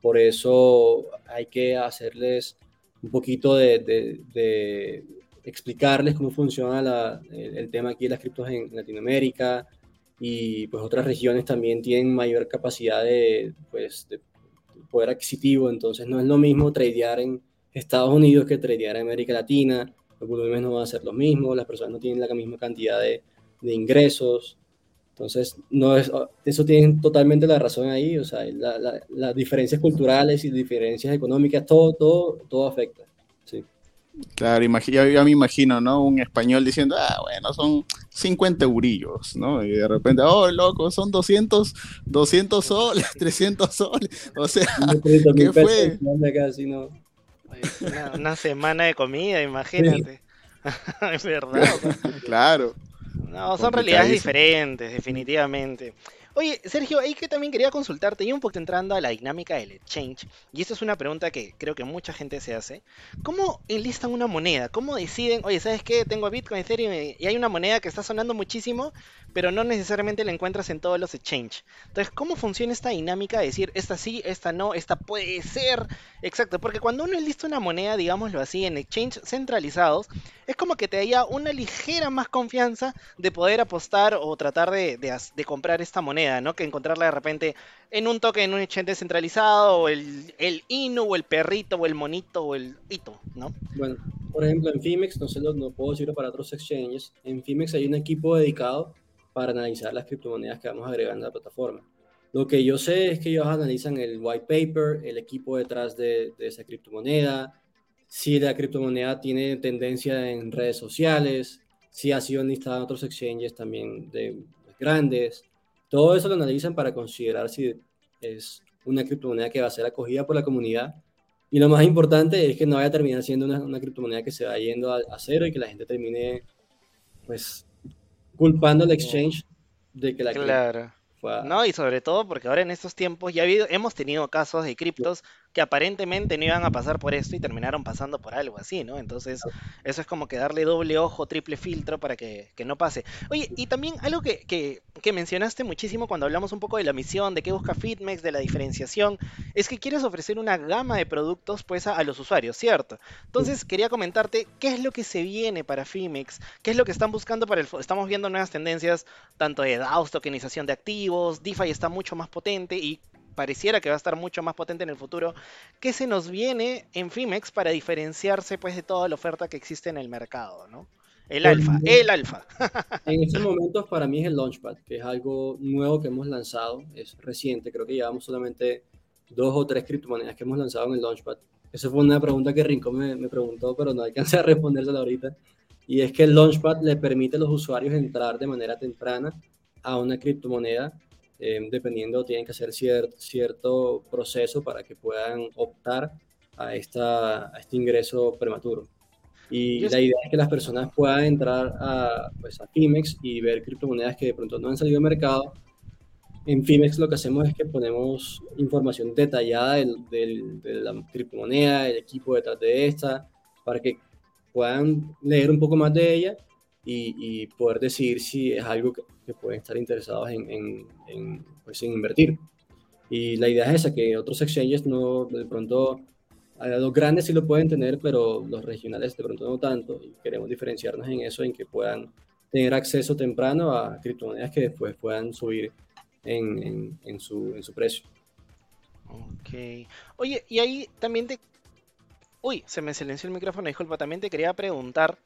[SPEAKER 4] por eso hay que hacerles un poquito de, de, explicarles cómo funciona el, tema aquí de las criptos en Latinoamérica. Y pues otras regiones también tienen mayor capacidad de, pues, de poder adquisitivo, entonces no es lo mismo tradear en Estados Unidos que tradear en América Latina, los volúmenes no van a ser los mismos, las personas no tienen la misma cantidad de, de ingresos. Entonces, no es, eso tienen totalmente la razón ahí, o sea, las diferencias culturales y diferencias económicas, todo, todo, todo afecta. Sí.
[SPEAKER 3] Claro, yo, me imagino, ¿no? Un español diciendo, ah, bueno, son 50 eurillos, ¿no? Y de repente, oh, loco, son 200, 200 soles, 300 soles. O sea, ¿qué fue?
[SPEAKER 2] Casi, no. Una, semana de comida, imagínate. es verdad.
[SPEAKER 3] claro.
[SPEAKER 2] No, son realidades diferentes, definitivamente. Oye, Sergio, ahí que también quería consultarte, y un poco entrando a la dinámica del exchange, y esta es una pregunta que creo que mucha gente se hace. ¿Cómo enlistan una moneda? ¿Cómo deciden, oye, ¿sabes qué? Tengo Bitcoin, Ethereum, y hay una moneda que está sonando muchísimo, pero no necesariamente la encuentras en todos los exchange. Entonces, ¿cómo funciona esta dinámica de decir, esta sí, esta no, esta puede ser? Exacto, porque cuando uno enlista una moneda, digámoslo así, en exchange centralizados, es como que te da una ligera más confianza de poder apostar o tratar de, comprar esta moneda. ¿no? Que encontrarla de repente en un toque en un exchange descentralizado, o el, el Inu, o el perrito, o el monito, o el hito, ¿no?
[SPEAKER 4] Bueno, por ejemplo, en Fimex, no sé, no puedo decirlo para otros exchanges, en Fimex hay un equipo dedicado para analizar las criptomonedas que vamos agregando a la plataforma. Lo que yo sé es que ellos analizan el white paper, el equipo detrás de, de esa criptomoneda, si la criptomoneda tiene tendencia en redes sociales, si ha sido listada en otros exchanges también de grandes, todo eso lo analizan para considerar si es una criptomoneda que va a ser acogida por la comunidad. Y lo más importante es que no vaya a terminar siendo una, criptomoneda que se va yendo a, cero y que la gente termine, pues, culpando al exchange de que la
[SPEAKER 2] claro. No, y sobre todo porque ahora en estos tiempos ya habido, hemos tenido casos de criptos que aparentemente no iban a pasar por esto y terminaron pasando por algo así, ¿no? Entonces, eso es como que darle doble ojo, triple filtro para que, no pase. Oye, y también algo que, que, que, mencionaste muchísimo cuando hablamos un poco de la misión, de qué busca Fitmex, de la diferenciación, es que quieres ofrecer una gama de productos pues a, los usuarios, ¿cierto? Entonces, quería comentarte qué es lo que se viene para Fimex, qué es lo que están buscando para el... Estamos viendo nuevas tendencias tanto de DAOs, tokenización de activos, DeFi está mucho más potente y pareciera que va a estar mucho más potente en el futuro, ¿qué se nos viene en Fimex para diferenciarse pues de toda la oferta que existe en el mercado, ¿no? El pues, alfa, el alfa.
[SPEAKER 4] en estos momentos para mí es el Launchpad, que es algo nuevo que hemos lanzado, es reciente, creo que llevamos solamente dos o tres criptomonedas que hemos lanzado en el Launchpad. Esa fue una pregunta que Rincón me, me preguntó, pero no alcancé a respondérsela ahorita. Y es que el Launchpad le permite a los usuarios entrar de manera temprana a una criptomoneda Em, dependiendo, tienen que hacer cierto proceso para que puedan optar a, esta, a este ingreso prematuro. Y la idea es que las personas puedan entrar a, pues, a Fimex y ver criptomonedas que de pronto no han salido al mercado. En Fimex lo que hacemos es que ponemos información detallada del, de la criptomoneda, el equipo detrás de esta, para que puedan leer un poco más de ella y, poder decidir si es algo que, pueden estar interesados en, pues, en, invertir. Y la idea es esa, que otros exchanges no, de pronto, los grandes sí lo pueden tener, pero los regionales de pronto no tanto, y queremos diferenciarnos en eso, en que puedan tener acceso temprano a criptomonedas que después puedan subir en, en, su, en su precio.
[SPEAKER 2] Ok. Oye, y ahí también te... Uy, se me silenció el micrófono, disculpa, también te quería preguntar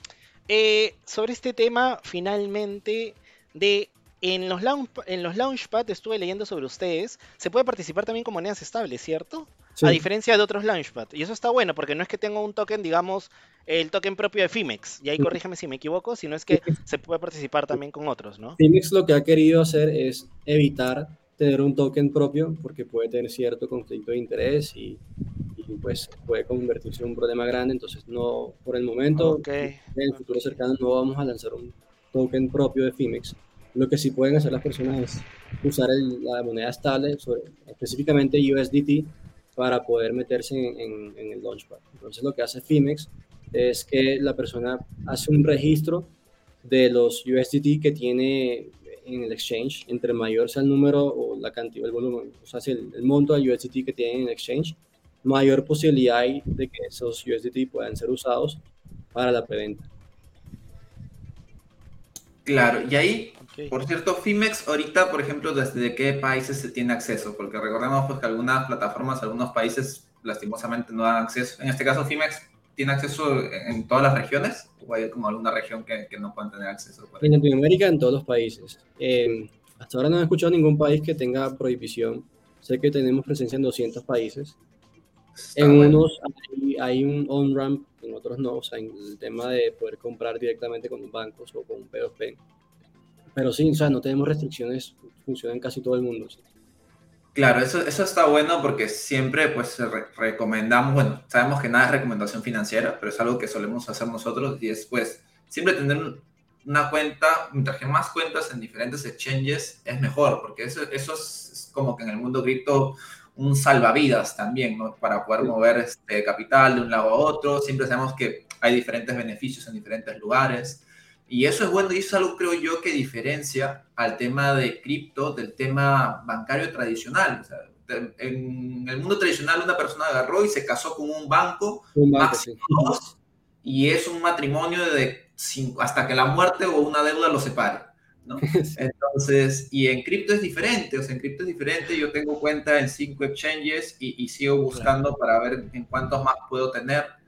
[SPEAKER 2] eh, sobre este tema finalmente de... En los, launch, en los Launchpad estuve leyendo sobre ustedes, se puede participar también con monedas estables, ¿cierto? A diferencia de otros Launchpad. Y eso está bueno, porque no es que tenga un token, digamos, el token propio de Fimex. Y ahí corrígeme si me equivoco, sino es que se puede participar también con otros, ¿no?
[SPEAKER 4] Fimex lo que ha querido hacer es evitar tener un token propio porque puede tener cierto conflicto de interés y, pues puede convertirse en un problema grande. Entonces, no, por el momento, en el futuro cercano no vamos a lanzar un token propio de Fimex. Lo que sí pueden hacer las personas es usar la moneda estable, específicamente USDT, para poder meterse en, en, el Launchpad. Entonces, lo que hace Fimex es que la persona hace un registro de los USDT que tiene en el exchange, entre mayor sea el número o la cantidad, el volumen, o sea, si el, monto de USDT que tienen en el exchange, mayor posibilidad hay de que esos USDT puedan ser usados para la preventa.
[SPEAKER 1] Claro, y ahí, por cierto, Fimex ahorita, por ejemplo, ¿desde qué países se tiene acceso? Porque recordemos pues, que algunas plataformas, algunos países lastimosamente no dan acceso. En este caso, Fimex tiene acceso en todas las regiones o hay como alguna región que, que no puedan tener acceso?
[SPEAKER 4] En Latinoamérica, en todos los países. Eh, hasta ahora no he escuchado ningún país que tenga prohibición. Sé que tenemos presencia en 200 países. en unos hay, un on-ramp, en otros no. O sea, en el tema de poder comprar directamente con bancos o con un P2P. Pero sí, o sea, no tenemos restricciones, funciona en casi todo el mundo.
[SPEAKER 1] Claro, eso, eso está bueno porque siempre pues recomendamos, bueno, sabemos que nada es recomendación financiera, pero es algo que solemos hacer nosotros y es pues siempre tener una cuenta, mientras que más cuentas en diferentes exchanges es mejor, porque eso, eso es, como que en el mundo cripto un salvavidas también, ¿no? Para poder mover este capital de un lado a otro, siempre sabemos que hay diferentes beneficios en diferentes lugares. Y eso es bueno y eso es algo, creo yo, que diferencia al tema de cripto del tema bancario tradicional. O sea, en el mundo tradicional una persona agarró y se casó con un banco, y es un matrimonio de cinco, hasta que la muerte o una deuda lo separe. ¿No? Entonces, y en cripto es diferente, o sea, en cripto es diferente, yo tengo cuenta en cinco exchanges y, y sigo buscando para ver en cuántos más puedo tener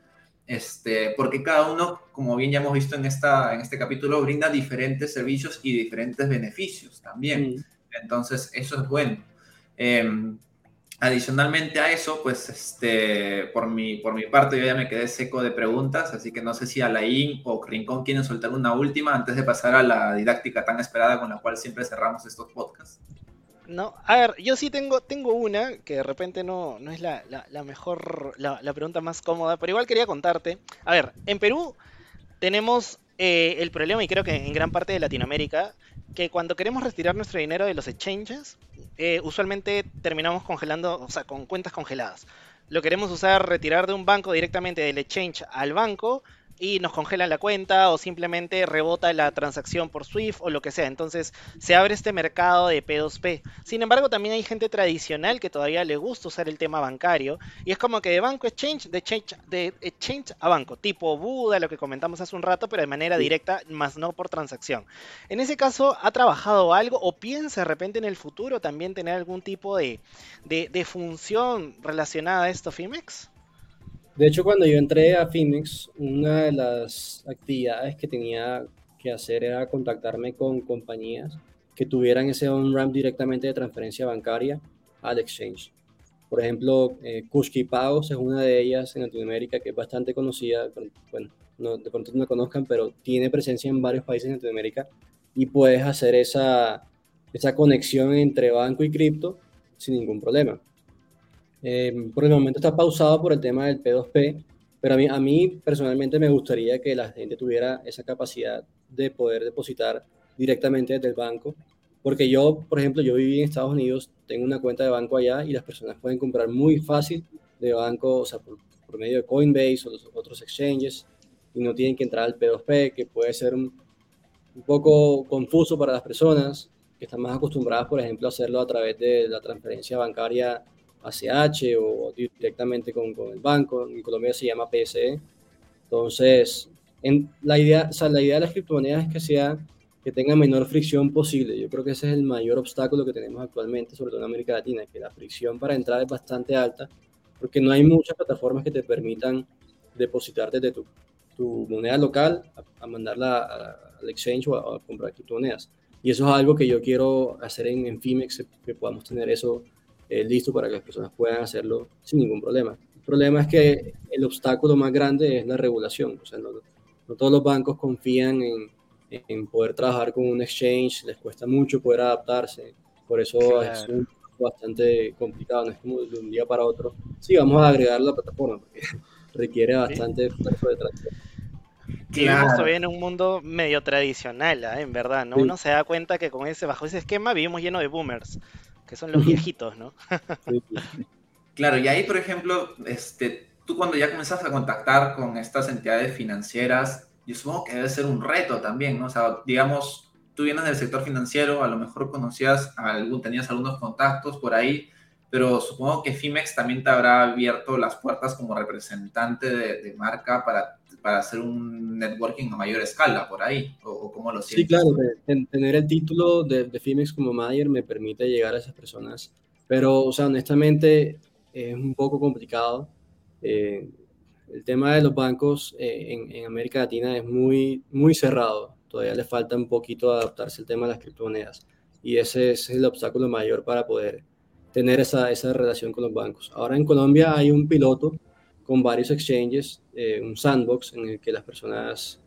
[SPEAKER 1] este, porque cada uno, como bien ya hemos visto en, esta, en este capítulo, brinda diferentes servicios y diferentes beneficios también. Mm. Entonces, eso es bueno. Em, adicionalmente a eso, pues, este, por, mi, por mi parte, yo ya me quedé seco de preguntas, así que no sé si Alain o Rincón quieren soltar una última antes de pasar a la didáctica tan esperada con la cual siempre cerramos estos podcasts.
[SPEAKER 2] No, a ver, yo sí tengo, tengo una que de repente no, no es la, mejor, la, pregunta más cómoda, pero igual quería contarte. A ver, en Perú tenemos eh, el problema, y creo que en gran parte de Latinoamérica, que cuando queremos retirar nuestro dinero de los exchanges, eh, usualmente terminamos congelando, o sea, con cuentas congeladas. Lo queremos usar, retirar de un banco directamente del exchange al banco, y nos congelan la cuenta o simplemente rebota la transacción por Swift o lo que sea. Entonces se abre este mercado de P2P. Sin embargo, también hay gente tradicional que todavía le gusta usar el tema bancario y es como que de banco exchange, de exchange, de exchange a banco, tipo Buda, lo que comentamos hace un rato, pero de manera directa, más no por transacción. En ese caso, ¿ha trabajado algo o piensa de repente en el futuro también tener algún tipo de, de, de función relacionada a esto, Fimex?
[SPEAKER 4] De hecho, cuando yo entré a Phoenix, una de las actividades que tenía que hacer era contactarme con compañías que tuvieran ese on-ramp directamente de transferencia bancaria al exchange. Por ejemplo, eh, Kushki Pagos es una de ellas en Latinoamérica que es bastante conocida. Bueno, no, de pronto no la conozcan, pero tiene presencia en varios países de Latinoamérica y puedes hacer esa, esa conexión entre banco y cripto sin ningún problema. Em, por el momento está pausado por el tema del P2P, pero a mí, a mí personalmente me gustaría que la gente tuviera esa capacidad de poder depositar directamente desde el banco, porque yo, por ejemplo, yo viví en Estados Unidos, tengo una cuenta de banco allá y las personas pueden comprar muy fácil de banco, o sea, por, medio de Coinbase o los otros exchanges, y no tienen que entrar al P2P, que puede ser un, un poco confuso para las personas que están más acostumbradas, por ejemplo, a hacerlo a través de la transferencia bancaria ACH o directamente con, con el banco. En Colombia se llama PSE. Entonces, en la, idea, o sea, la idea de las criptomonedas es que sea que tenga menor fricción posible. Yo creo que ese es el mayor obstáculo que tenemos actualmente, sobre todo en América Latina, que la fricción para entrar es bastante alta, porque no hay muchas plataformas que te permitan depositar desde tu, tu moneda local a, mandarla al exchange o a, comprar criptomonedas. Y eso es algo que yo quiero hacer en, en Fimex, que podamos tener eso eh, listo para que las personas puedan hacerlo sin ningún problema. El problema es que el obstáculo más grande es la regulación. O sea, no, no todos los bancos confían en, en, poder trabajar con un exchange, les cuesta mucho poder adaptarse. Por eso es bastante complicado, no es como de un día para otro. Sí, vamos a agregar la plataforma porque requiere bastante esfuerzo de tracción.
[SPEAKER 2] Vivimos todavía en un mundo medio tradicional, ¿eh? en verdad, ¿no? Uno se da cuenta que con ese, bajo ese esquema vivimos lleno de boomers, que son los viejitos, ¿no?
[SPEAKER 1] claro, y ahí, por ejemplo, este, tú cuando ya comenzas a contactar con estas entidades financieras, yo supongo que debe ser un reto también, ¿no? O sea, digamos, tú vienes del sector financiero, a lo mejor conocías, algún, tenías algunos contactos por ahí, pero supongo que Fimex también te habrá abierto las puertas como representante de, marca para, para, hacer un networking a mayor escala por ahí, o, cómo lo sientes.
[SPEAKER 4] Sí, claro, tener el título de, de Fimex como manager me permite llegar a esas personas, pero, o sea, honestamente es un poco complicado. Eh, el tema de los bancos eh, en, en, América Latina es muy, muy cerrado. Todavía le falta un poquito adaptarse al tema de las criptomonedas. Y ese es el obstáculo mayor para poder tener esa, esa relación con los bancos. Ahora en Colombia hay un piloto con varios exchanges, eh, un sandbox en el que las personas,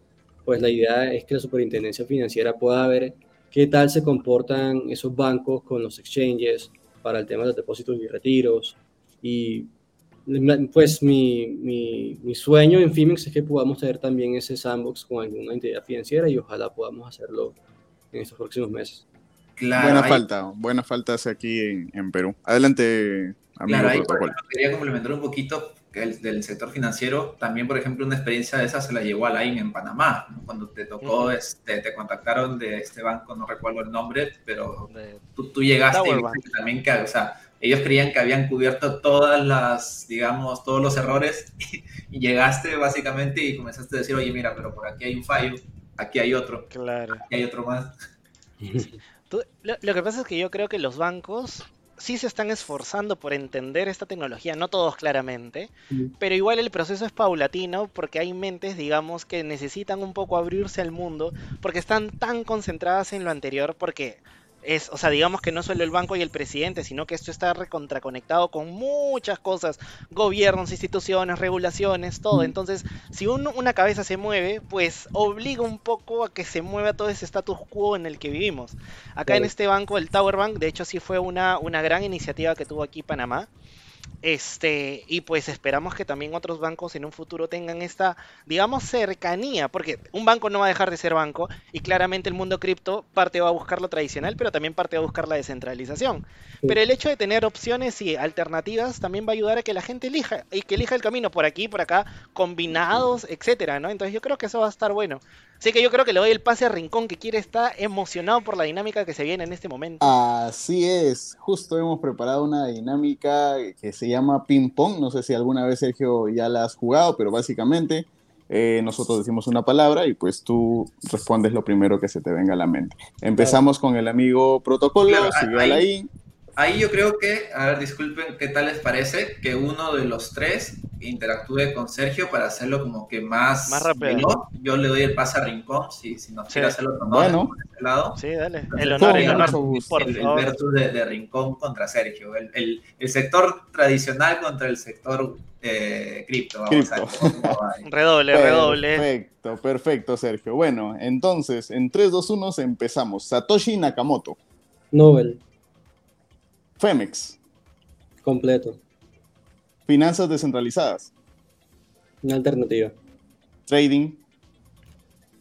[SPEAKER 4] pues la idea es que la superintendencia financiera pueda ver qué tal se comportan esos bancos con los exchanges para el tema de los depósitos y retiros. Y pues mi, mi, mi, sueño en Fimex es que podamos tener también ese sandbox con alguna entidad financiera y ojalá podamos hacerlo en estos próximos meses.
[SPEAKER 3] buena falta, buena falta hace aquí en, Perú. Adelante,
[SPEAKER 1] amigo claro, protocolo. quería complementar un poquito el, del sector financiero. También, por ejemplo, una experiencia de esa se la llevó a Lain en Panamá, cuando te tocó, este, te contactaron de este banco, no recuerdo el nombre, pero tú, tú llegaste y también que, o sea, ellos creían que habían cubierto todas las, digamos, todos los errores y, llegaste básicamente y comenzaste a decir, oye, mira, pero por aquí hay un fallo, aquí hay otro, claro. aquí hay otro más.
[SPEAKER 2] lo, que pasa es que yo creo que los bancos sí se están esforzando por entender esta tecnología, no todos claramente, pero igual el proceso es paulatino porque hay mentes, digamos, que necesitan un poco abrirse al mundo porque están tan concentradas en lo anterior, porque es, o sea, digamos que no solo el banco y el presidente, sino que esto está recontraconectado con muchas cosas, gobiernos, instituciones, regulaciones, todo. Entonces, si una cabeza se mueve, pues obliga un poco a que se mueva todo ese status quo en el que vivimos. Acá en este banco, el Tower Bank, de hecho sí fue una, una gran iniciativa que tuvo aquí Panamá. Este, y pues esperamos que también otros bancos en un futuro tengan esta, digamos, cercanía, porque un banco no va a dejar de ser banco y claramente el mundo cripto parte va a buscar lo tradicional, pero también parte va a buscar la descentralización. Pero el hecho de tener opciones y alternativas también va a ayudar a que la gente elija y que elija el camino por aquí, por acá, combinados, etcétera, ¿no? Entonces yo creo que eso va a estar bueno. Así que yo creo que le doy el pase a Rincón que quiere estar emocionado por la dinámica que se viene en este momento.
[SPEAKER 3] Así es, justo hemos preparado una dinámica que se llama ping pong. No sé si alguna vez Sergio ya la has jugado, pero básicamente eh, nosotros decimos una palabra y pues tú respondes lo primero que se te venga a la mente. Empezamos con el amigo protocolo, sigue ahí
[SPEAKER 1] ahí yo creo que, a ver, disculpen, ¿qué tal les parece que uno de los tres interactúe con Sergio para haverlo como que más,
[SPEAKER 2] más rápido?
[SPEAKER 1] Yo le doy el pase a Rincón, si, si nos quiere hacerlo con
[SPEAKER 3] bueno.
[SPEAKER 1] ese lado.
[SPEAKER 2] Sí, dale. el honor, el honor.
[SPEAKER 1] el, el versus de, Rincón contra Sergio. El, el, sector tradicional contra el sector eh, cripto. Vamos a
[SPEAKER 2] ver redoble, redoble.
[SPEAKER 3] Perfecto, perfecto, Sergio. Bueno, entonces, en 3, 2, 1 empezamos. Satoshi Nakamoto.
[SPEAKER 4] Nobel.
[SPEAKER 3] Femex.
[SPEAKER 4] Completo.
[SPEAKER 3] Finanzas descentralizadas.
[SPEAKER 4] Una alternativa.
[SPEAKER 3] Trading.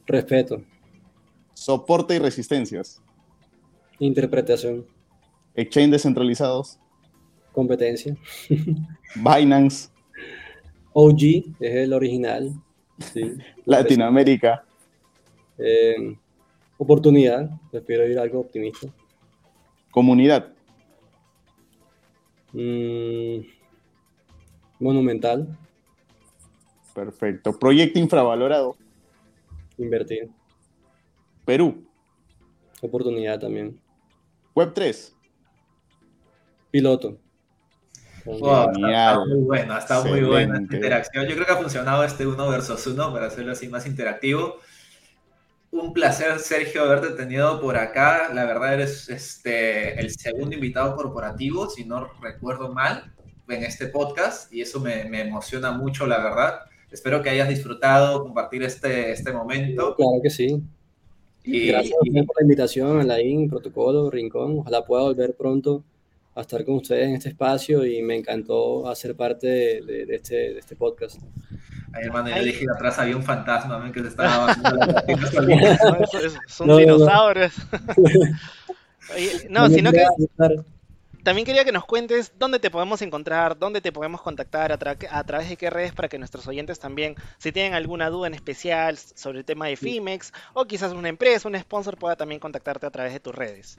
[SPEAKER 4] Respeto.
[SPEAKER 3] Soporte y resistencias.
[SPEAKER 4] Interpretación.
[SPEAKER 3] Exchange descentralizados.
[SPEAKER 4] Competencia.
[SPEAKER 3] Binance.
[SPEAKER 4] OG, es el original.
[SPEAKER 3] Latinoamérica.
[SPEAKER 4] Eh, Oportunidad, prefiero ir a algo optimista.
[SPEAKER 3] Comunidad.
[SPEAKER 4] Mm, monumental,
[SPEAKER 3] Perfecto. Proyecto infravalorado.
[SPEAKER 4] invertir.
[SPEAKER 3] Perú.
[SPEAKER 4] Oportunidad también.
[SPEAKER 3] Web 3.
[SPEAKER 4] Piloto.
[SPEAKER 1] Wow, está- muy buena, está muy buena esta
[SPEAKER 3] Excelente.
[SPEAKER 1] interacción. Yo creo que ha funcionado este uno versus uno para hacerlo así más interactivo. Un placer, Sergio, haberte tenido por acá. La verdad eres este, el segundo invitado corporativo, si no recuerdo mal, en este podcast y eso me, me emociona mucho, la verdad. Espero que hayas disfrutado compartir este, este momento.
[SPEAKER 4] Claro que sí.
[SPEAKER 1] Y,
[SPEAKER 4] Gracias ustedes por la invitación, Alain, Protocolo, Rincón. Ojalá pueda volver pronto a estar con ustedes en este espacio y me encantó hacer parte de, de- de este, de este podcast.
[SPEAKER 1] Ay, hermano, yo
[SPEAKER 2] Ay.
[SPEAKER 1] dije que atrás había un fantasma man, que se estaba.
[SPEAKER 2] No, es, es- son
[SPEAKER 4] No, no, no.
[SPEAKER 2] dinosaurios. No, sino que también quería que nos cuentes dónde te podemos encontrar, dónde te podemos contactar, a, tra- a través de qué redes para que nuestros oyentes también, si tienen alguna duda en especial sobre el tema de Fimex o quizás una empresa, un sponsor pueda también contactarte a través de tus redes.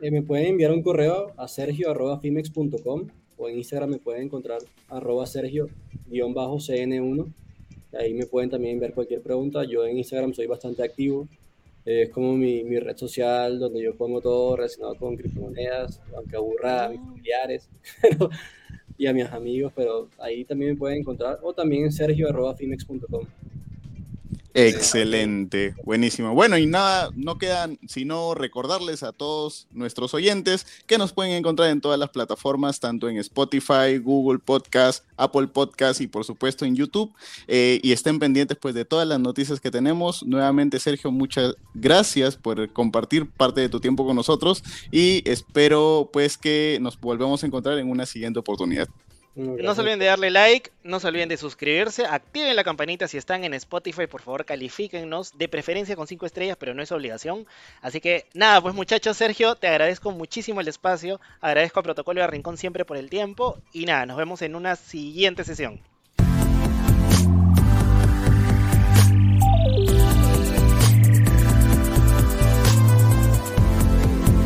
[SPEAKER 4] Eh, me pueden enviar un correo a sergio.fimex.com o en Instagram me pueden encontrar arroba sergio-cn1. Ahí me pueden también enviar cualquier pregunta. Yo en Instagram soy bastante activo. Eh, es como mi, mi red social donde yo pongo todo relacionado con criptomonedas, aunque aburra a mis familiares pero- y a mis amigos, pero ahí también me pueden encontrar o también en sergio.fimex.com.
[SPEAKER 3] Excelente, buenísimo. Bueno, y nada, no quedan sino recordarles a todos nuestros oyentes que nos pueden encontrar en todas las plataformas, tanto en Spotify, Google Podcast, Apple Podcast y por supuesto en YouTube. Eh, y estén pendientes pues de todas las noticias que tenemos. Nuevamente, Sergio, muchas gracias por compartir parte de tu tiempo con nosotros y espero pues que nos volvemos a encontrar en una siguiente oportunidad.
[SPEAKER 2] No se olviden de darle like, no se olviden de suscribirse, activen la campanita si están en Spotify, por favor califíquennos, de preferencia con 5 estrellas, pero no es obligación. Así que nada, pues muchachos, Sergio, te agradezco muchísimo el espacio, agradezco a Protocolo y a Rincón siempre por el tiempo y nada, nos vemos en una siguiente sesión.